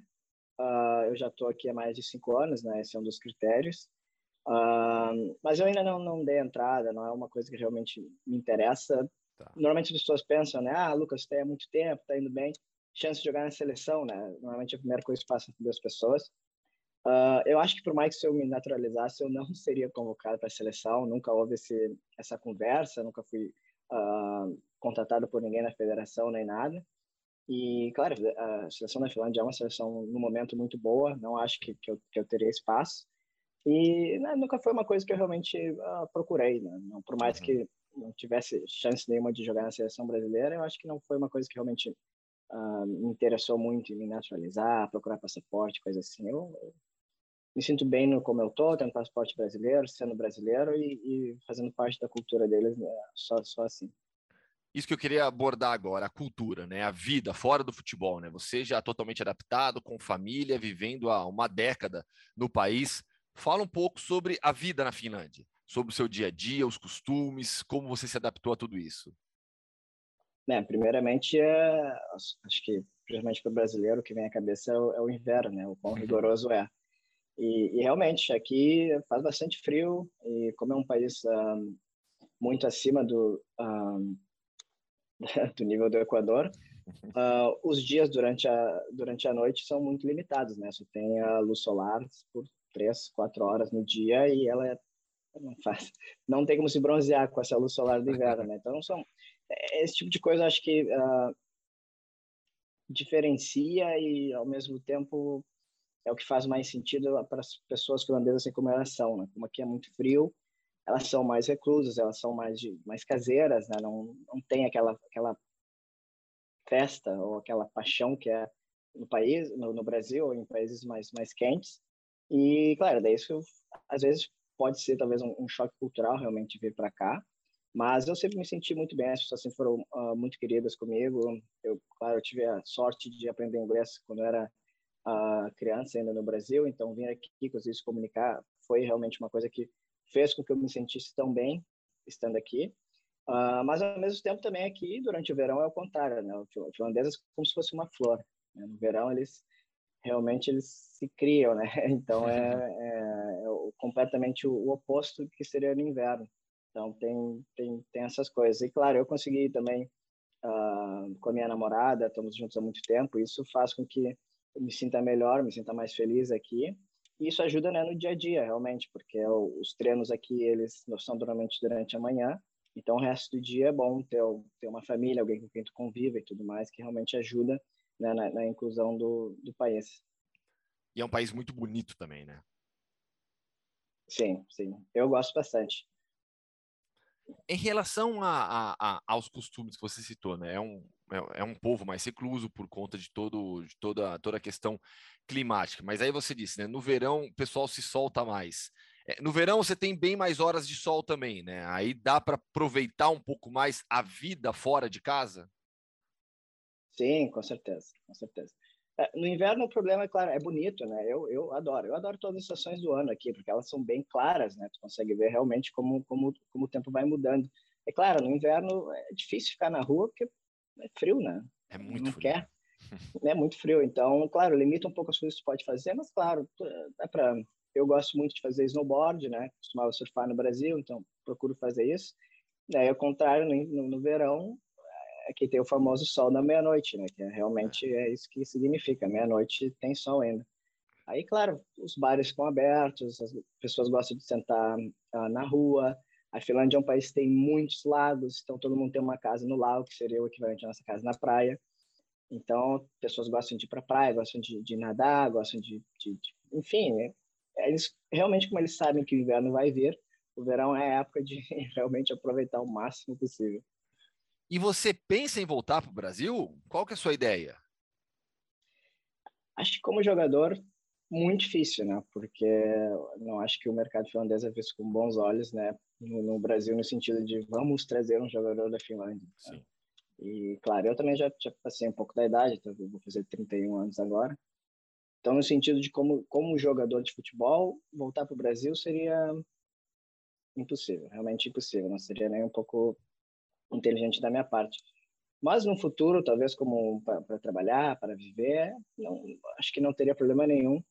uh, eu já estou aqui há mais de cinco anos, né? Esse é um dos critérios. Uh, mas eu ainda não, não dei entrada, não é uma coisa que realmente me interessa. Tá. Normalmente as pessoas pensam, né? Ah, Lucas, tem há muito tempo, tá indo bem. Chance de jogar na seleção, né? Normalmente a primeira coisa que passa duas pessoas. Uh, eu acho que por mais que eu me naturalizasse, eu não seria convocado para a seleção. Nunca houve esse, essa conversa, nunca fui uh, contratado por ninguém na federação nem nada. E, claro, a seleção da Finlândia é uma seleção no momento muito boa. Não acho que, que, eu, que eu teria espaço. E né, nunca foi uma coisa que eu realmente uh, procurei, né? não, por mais uhum. que não tivesse chance nenhuma de jogar na seleção brasileira, eu acho que não foi uma coisa que realmente uh, me interessou muito em me naturalizar, procurar passaporte, coisa assim. Eu, eu me sinto bem no como eu tô, tendo passaporte brasileiro, sendo brasileiro e, e fazendo parte da cultura deles, né? só, só assim isso que eu queria abordar agora, a cultura, né? A vida fora do futebol, né? Você já totalmente adaptado, com família, vivendo há uma década no país. Fala um pouco sobre a vida na Finlândia, sobre o seu dia a dia, os costumes, como você se adaptou a tudo isso. É, primeiramente, é, acho que principalmente para o brasileiro, o que vem à cabeça é o, é o inverno, né? O quão uhum. rigoroso é. E, e, realmente, aqui faz bastante frio, e como é um país um, ah, muito acima do, um, ah, do nível do Equador, uh, os dias durante a, durante a noite são muito limitados, né? Só tem a luz solar por três, quatro horas no dia e ela é, não faz, não tem como se bronzear com essa luz solar do inverno, né? Então são é, esse tipo de coisa acho que uh, diferencia e ao mesmo tempo é o que faz mais sentido para as pessoas finlandesas assim como elas são, né? Como aqui é muito frio, elas são mais reclusas, elas são mais mais caseiras, né? Não não tem aquela aquela festa ou aquela paixão que é no país, no, no Brasil ou em países mais mais quentes. E, claro, daí isso às vezes pode ser talvez um, um choque cultural realmente vir para cá, mas eu sempre me senti muito bem, as pessoas sempre foram uh, muito queridas comigo. Eu, claro, eu tive a sorte de aprender inglês quando eu era uh, criança ainda no Brasil, então vir aqui conseguir se comunicar foi realmente uma coisa que fez com que eu me sentisse tão bem estando aqui. Uh, mas ao mesmo tempo também aqui durante o verão é o contrário, né? O finlandês é como se fosse uma flor. Né? No verão eles realmente eles se criam, né? Então é, é, é completamente o, oposto que seria no inverno. Então tem tem tem essas coisas. E claro, eu consegui também uh, com a minha namorada, estamos juntos há muito tempo. Isso faz com que eu me sinta melhor, me sinta mais feliz aqui. E isso ajuda né, no dia a dia, realmente, porque os treinos aqui eles são normalmente durante a manhã. Então o resto do dia é bom ter, ter uma família, alguém com quem tu convive e tudo mais, que realmente ajuda né, na, na, inclusão do, do país. E é um país muito bonito também, né? Sim, sim. Eu gosto bastante. Em relação a, a, a, aos costumes que você citou, né? É um, é, é, um povo mais recluso por conta de, todo, de toda, toda a questão climática. Mas aí você disse, né? No verão o pessoal se solta mais. É, no verão você tem bem mais horas de sol também, né? Aí dá para aproveitar um pouco mais a vida fora de casa? Sim, com certeza, com certeza. É, no inverno o problema é claro, é bonito, né? Eu, eu adoro, eu adoro todas as estações do ano aqui, porque elas são bem claras, né? Tu consegue ver realmente como, como, como o tempo vai mudando. É claro, no inverno é difícil ficar na rua porque é frio, né? É muito Não frio. quer. é muito frio, então, claro, limita um pouco as coisas que tu pode fazer, mas claro, dá para. Eu gosto muito de fazer snowboard, né? Costumava surfar no Brasil, então procuro fazer isso. Daí, ao contrário, no, no verão, aqui tem o famoso sol da meia-noite, né? Que é, realmente é isso que significa. Meia-noite tem sol ainda. Aí, claro, os bares ficam abertos, as pessoas gostam de sentar uh, na rua. A Finlândia é um país que tem muitos lagos, então todo mundo tem uma casa no lago, que seria o equivalente à nossa casa na praia. Então, pessoas gostam de ir para a praia, gostam de, de nadar, gostam de, de, de enfim, né? eles realmente como eles sabem que o inverno vai vir, o verão é a época de realmente aproveitar o máximo possível. E você pensa em voltar para o Brasil? Qual que é a sua ideia? Acho que como jogador, muito difícil, né? Porque não acho que o mercado finlandês é visto com bons olhos, né? No, no Brasil, no sentido de vamos trazer um jogador da Finlândia. Sim. E, claro, eu também já, já passei um pouco da idade, então vou fazer 31 anos agora. Então, no sentido de como, como jogador de futebol, voltar para o Brasil seria impossível, realmente impossível. Não seria nem um pouco inteligente da minha parte. Mas no futuro, talvez como para trabalhar, para viver, não, acho que não teria problema nenhum.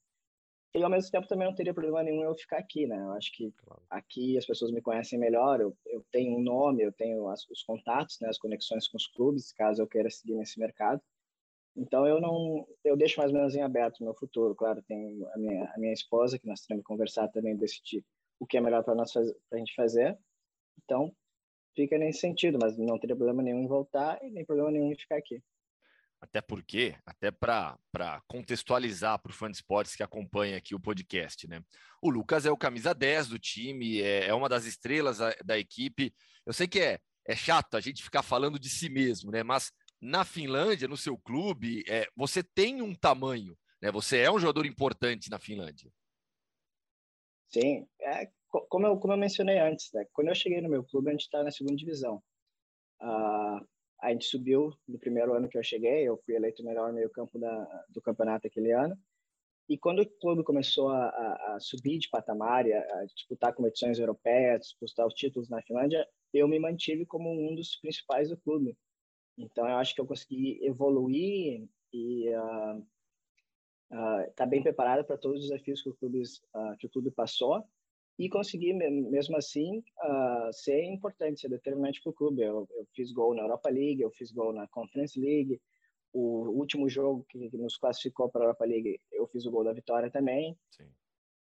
E ao mesmo tempo também não teria problema nenhum eu ficar aqui, né? Eu acho que claro. aqui as pessoas me conhecem melhor, eu, eu tenho um nome, eu tenho as, os contatos, né, as conexões com os clubes, caso eu queira seguir nesse mercado. Então eu não, eu deixo mais ou menos em aberto o meu futuro. Claro, tem a minha, a minha esposa que nós temos que conversar também decidir o que é melhor para nós para a gente fazer. Então fica nesse sentido, mas não teria problema nenhum em voltar e nem problema nenhum em ficar aqui. Até porque, até para contextualizar para o fã de esportes que acompanha aqui o podcast, né? O Lucas é o camisa 10 do time, é, é uma das estrelas da, da, equipe. Eu sei que é, é chato a gente ficar falando de si mesmo, né? Mas na Finlândia, no seu clube, é, você tem um tamanho, né? Você é um jogador importante na Finlândia. Sim, é, como eu, como eu mencionei antes, né? quando eu cheguei no meu clube, a gente estava tá na segunda divisão. Uh, a gente subiu no primeiro ano que eu cheguei, eu fui eleito o melhor meio-campo do campeonato aquele ano. E quando o clube começou a, a, a subir de patamar, a, a disputar competições europeias, disputar os títulos na Finlândia, eu me mantive como um dos principais do clube. Então, eu acho que eu consegui evoluir e uh, uh, estar tá bem preparado para todos os desafios que o clube, uh, que o clube passou e consegui, mesmo assim, uh, ser importante, ser determinante para o clube. Eu, eu, fiz gol na Europa League, eu fiz gol na Conference League. O último jogo que, que nos classificou para a Europa League, eu fiz o gol da vitória também. Sim.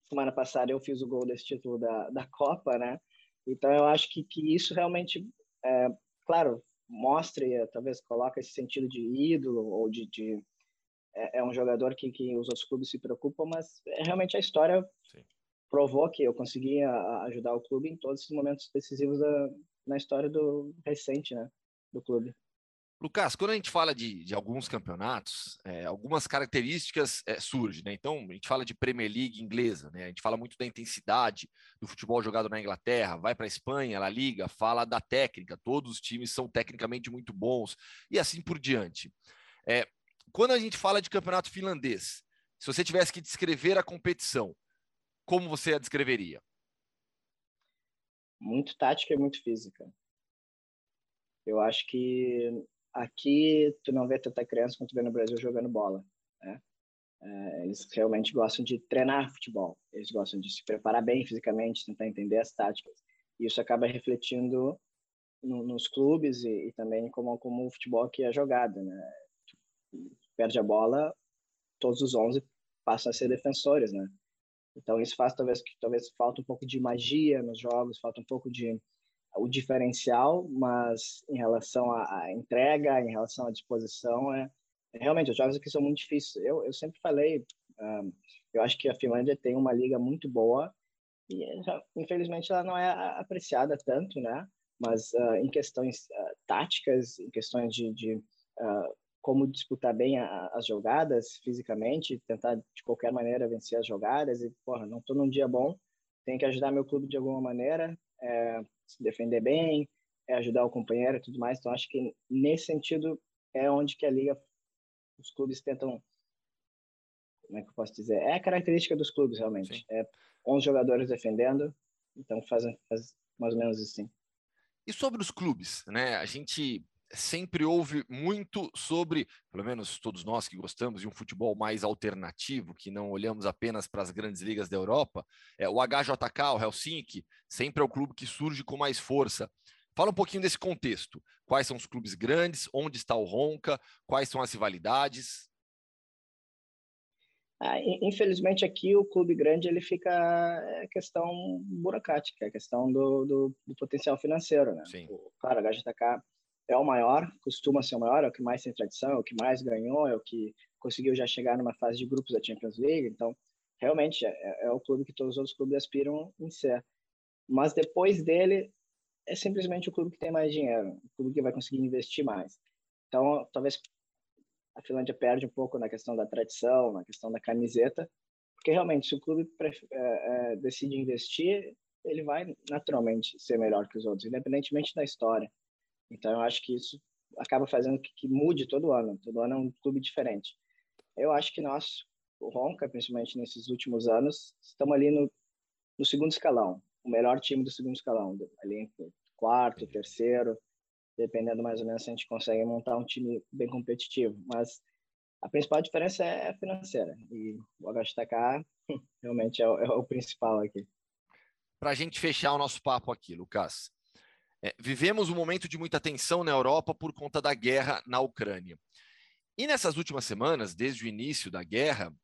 Semana passada eu fiz o gol desse título da, da Copa, né? Então eu acho que, que isso realmente, é, claro, mostra e talvez coloca esse sentido de ídolo ou de, de é, é, um jogador que, que os outros clubes se preocupam, mas é realmente a história Sim provou que eu conseguia ajudar o clube em todos esses momentos decisivos da, na história do recente, né, do clube. Lucas, quando a gente fala de, de alguns campeonatos, é, algumas características é, surgem, né? Então, a gente fala de Premier League inglesa, né? A gente fala muito da intensidade do futebol jogado na Inglaterra, vai para a Espanha, La Liga, fala da técnica, todos os times são tecnicamente muito bons e assim por diante. É, quando a gente fala de campeonato finlandês, se você tivesse que descrever a competição, como você a descreveria? Muito tática e muito física. Eu acho que aqui tu não vê tanta criança quanto vê no Brasil jogando bola. Né? É, eles realmente gostam de treinar futebol. Eles gostam de se preparar bem fisicamente, tentar entender as táticas. E isso acaba refletindo no, nos clubes e, e, também como, como o futebol que é jogado. Né? Perde a bola, todos os 11 passam a ser defensores, né? Então isso faz talvez que talvez falta um pouco de magia nos jogos, falta um pouco de o diferencial, mas em relação à, entrega, em relação à disposição, é, é, realmente os jogos aqui são muito difíceis. Eu, eu sempre falei, um, eu acho que a Finlândia tem uma liga muito boa e infelizmente ela não é apreciada tanto, né? Mas uh, em questões uh, táticas, em questões de, de uh, como disputar bem a, as jogadas fisicamente, tentar de qualquer maneira vencer as jogadas e, porra, não estou num dia bom, tenho que ajudar meu clube de alguma maneira, é, se defender bem, é ajudar o companheiro e tudo mais. Então acho que nesse sentido é onde que a liga, os clubes tentam como é que eu posso dizer? É a característica dos clubes, realmente. Sim. É 11 jogadores defendendo, então fazem faz mais ou menos assim. E sobre os clubes, né? A gente sempre ouve muito sobre, pelo menos todos nós que gostamos de um futebol mais alternativo, que não olhamos apenas para as grandes ligas da Europa, é o HJK, o Helsinki, sempre é o clube que surge com mais força. Fala um pouquinho desse contexto. Quais são os clubes grandes? Onde está o Ronca? Quais são as rivalidades? Ah, infelizmente aqui o clube grande ele fica é questão burocrática, é questão do, do, do potencial financeiro, né? Sim. O, claro, a HJK é o maior, costuma ser o maior, é o que mais tem tradição, é o que mais ganhou, é o que conseguiu já chegar numa fase de grupos da Champions League, então realmente é, é o clube que todos os outros clubes aspiram em ser. Mas depois dele é simplesmente o clube que tem mais dinheiro, o clube que vai conseguir investir mais. Então, talvez a Finlândia perde um pouco na questão da tradição, na questão da camiseta, porque realmente, se o clube é, é, decide investir, ele vai naturalmente ser melhor que os outros, independentemente da história. Então, eu acho que isso acaba fazendo que, que mude todo ano. Todo ano é um clube diferente. Eu acho que nós, o Ronca, principalmente nesses últimos anos, estamos ali no, no segundo escalão, o melhor time do segundo escalão, ali entre quarto, terceiro, dependendo mais ou menos se a gente consegue montar um time bem competitivo. Mas a principal diferença é financeira e o HTK realmente é o, é o principal aqui. Para a gente fechar o nosso papo aqui, Lucas, é, vivemos um momento de muita tensão na Europa por conta da guerra na Ucrânia. E nessas últimas semanas, desde o início da guerra,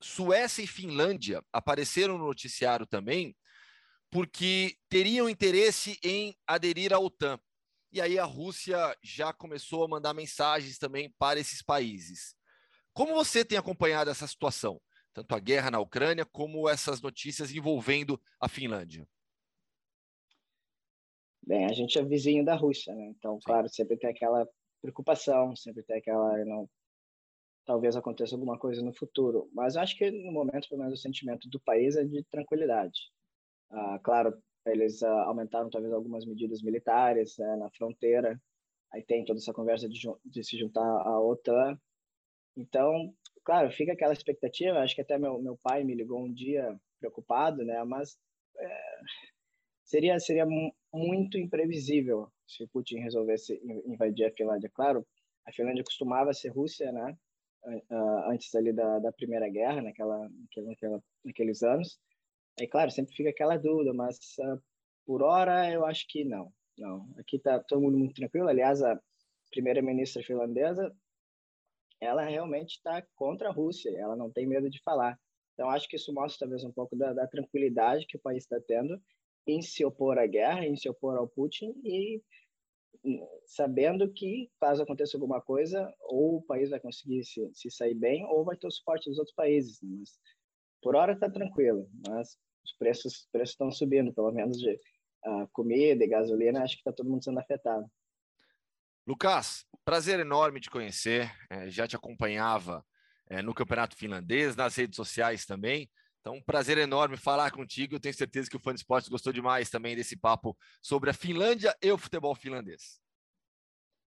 Suécia e Finlândia apareceram no noticiário também porque teriam interesse em aderir à OTAN. E aí a Rússia já começou a mandar mensagens também para esses países. Como você tem acompanhado essa situação? Tanto a guerra na Ucrânia como essas notícias envolvendo a Finlândia? Bem, a gente é vizinho da Rússia, né? Então, Sim. claro, sempre tem aquela preocupação, sempre tem aquela não talvez aconteça alguma coisa no futuro, mas acho que no momento, pelo menos o sentimento do país é de tranquilidade. Ah, claro, eles ah, aumentaram talvez algumas medidas militares né, na fronteira. Aí tem toda essa conversa de, de, se juntar à OTAN. Então, claro, fica aquela expectativa. Acho que até meu, meu pai me ligou um dia preocupado, né? Mas é, seria seria muito imprevisível se Putin resolvesse invadir a Finlândia. Claro, a Finlândia costumava ser Rússia, né? Antes ali da, da Primeira Guerra, naquela, naquela, naqueles anos. É claro, sempre fica aquela dúvida, mas uh, por hora eu acho que não. Não, aqui está todo mundo muito tranquilo. Aliás, a primeira-ministra finlandesa, ela realmente está contra a Rússia. Ela não tem medo de falar. Então acho que isso mostra talvez um pouco da, da tranquilidade que o país está tendo em se opor à guerra, em se opor ao Putin e hum, sabendo que caso aconteça alguma coisa, ou o país vai conseguir se, se sair bem, ou vai ter o suporte dos outros países. Né? Mas por hora está tranquilo, mas os preços preços estão subindo, pelo menos de uh, comida e gasolina, acho que está todo mundo sendo afetado. Lucas, prazer enorme te conhecer. É, já te acompanhava é, no Campeonato Finlandês, nas redes sociais também. Então, um prazer enorme falar contigo. Eu tenho certeza que o Fã de Esportes gostou demais também desse papo sobre a Finlândia e o futebol finlandês.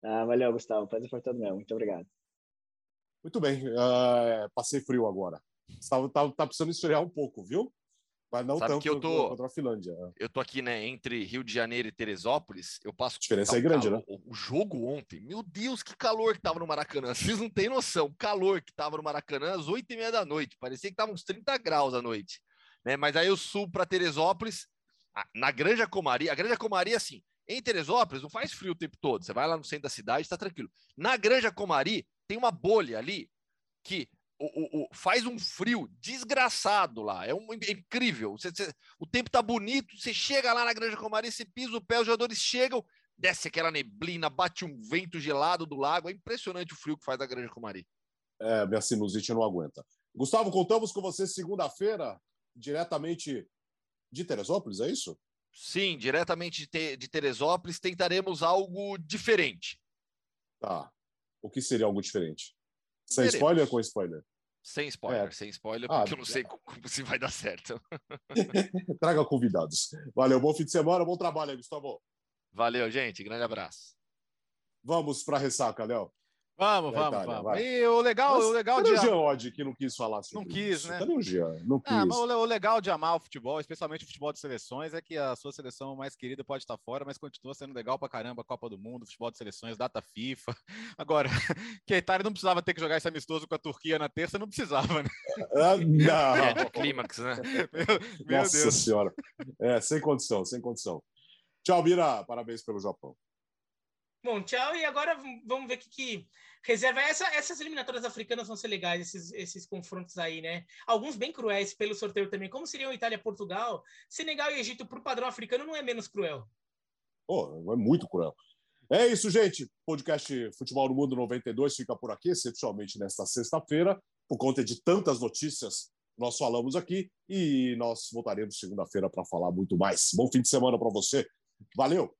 Ah, valeu, Gustavo. Prazer foi todo meu. Muito obrigado. Muito bem. Uh, passei frio agora. Tá, tá, tá precisando esfriar um pouco, viu? Mas não Sabe tanto que eu tô, contra a Finlândia. É. Eu tô aqui, né, entre Rio de Janeiro e Teresópolis. Eu passo. A diferença é grande, calor. né? O jogo ontem, meu Deus, que calor que tava no Maracanã. Vocês não têm noção. O calor que tava no Maracanã às oito e meia da noite. Parecia que tava uns 30 graus à noite. Né? Mas aí eu subo para Teresópolis, na Granja Comaria. A Granja Comaria, assim, em Teresópolis não faz frio o tempo todo. Você vai lá no centro da cidade, tá tranquilo. Na Granja Comari tem uma bolha ali que o, o, faz um frio desgraçado lá. É, um, é incrível. Você, você, o tempo tá bonito, você chega lá na Granja Comari, você pisa o pé, os jogadores chegam, desce aquela neblina, bate um vento gelado do lago. É impressionante o frio que faz a Granja Comari. É, minha sinusite não aguenta. Gustavo, contamos com você segunda-feira, diretamente de Teresópolis, é isso? Sim, diretamente de, de Teresópolis, tentaremos algo diferente. Tá. O que seria algo diferente? Sem Veremos. spoiler ou com spoiler? Sem spoiler, é. sem spoiler, ah, porque ah, eu não sei como, como se vai dar certo. Traga convidados. Valeu, bom fim de semana, bom trabalho Gustavo. Valeu, gente. Grande abraço. Vamos para a ressaca, Léo. Vamos, vamos, Itália, vamos. Vai. E o legal, Mas, o legal de. o Jean Odd que não quis falar sobre Não quis, isso? né? Cadê o Jean? Não quis. Ah, mas o legal de amar o futebol, especialmente o futebol de seleções, é que a sua seleção mais querida pode estar fora, mas continua sendo legal pra caramba a Copa do Mundo, futebol de seleções, data FIFA. Agora, que a Itália não precisava ter que jogar esse amistoso com a Turquia na terça, não precisava, né? Ah, não. É clímax, né? Meu, meu Nossa Deus. Senhora. É, sem condição, sem condição. Tchau, Bira. Parabéns pelo Japão. Bom, tchau. E agora vamos ver o que, que reserva. Essa, essas eliminatórias africanas vão ser legais, esses, esses confrontos aí, né? Alguns bem cruéis pelo sorteio também. Como seriam Itália-Portugal? Senegal e Egito, por padrão africano, não é menos cruel. Oh, é muito cruel. É isso, gente. Podcast Futebol no Mundo 92 fica por aqui, excepcionalmente nesta sexta-feira, por conta de tantas notícias nós falamos aqui e nós voltaremos segunda-feira para falar muito mais. Bom fim de semana para você. Valeu!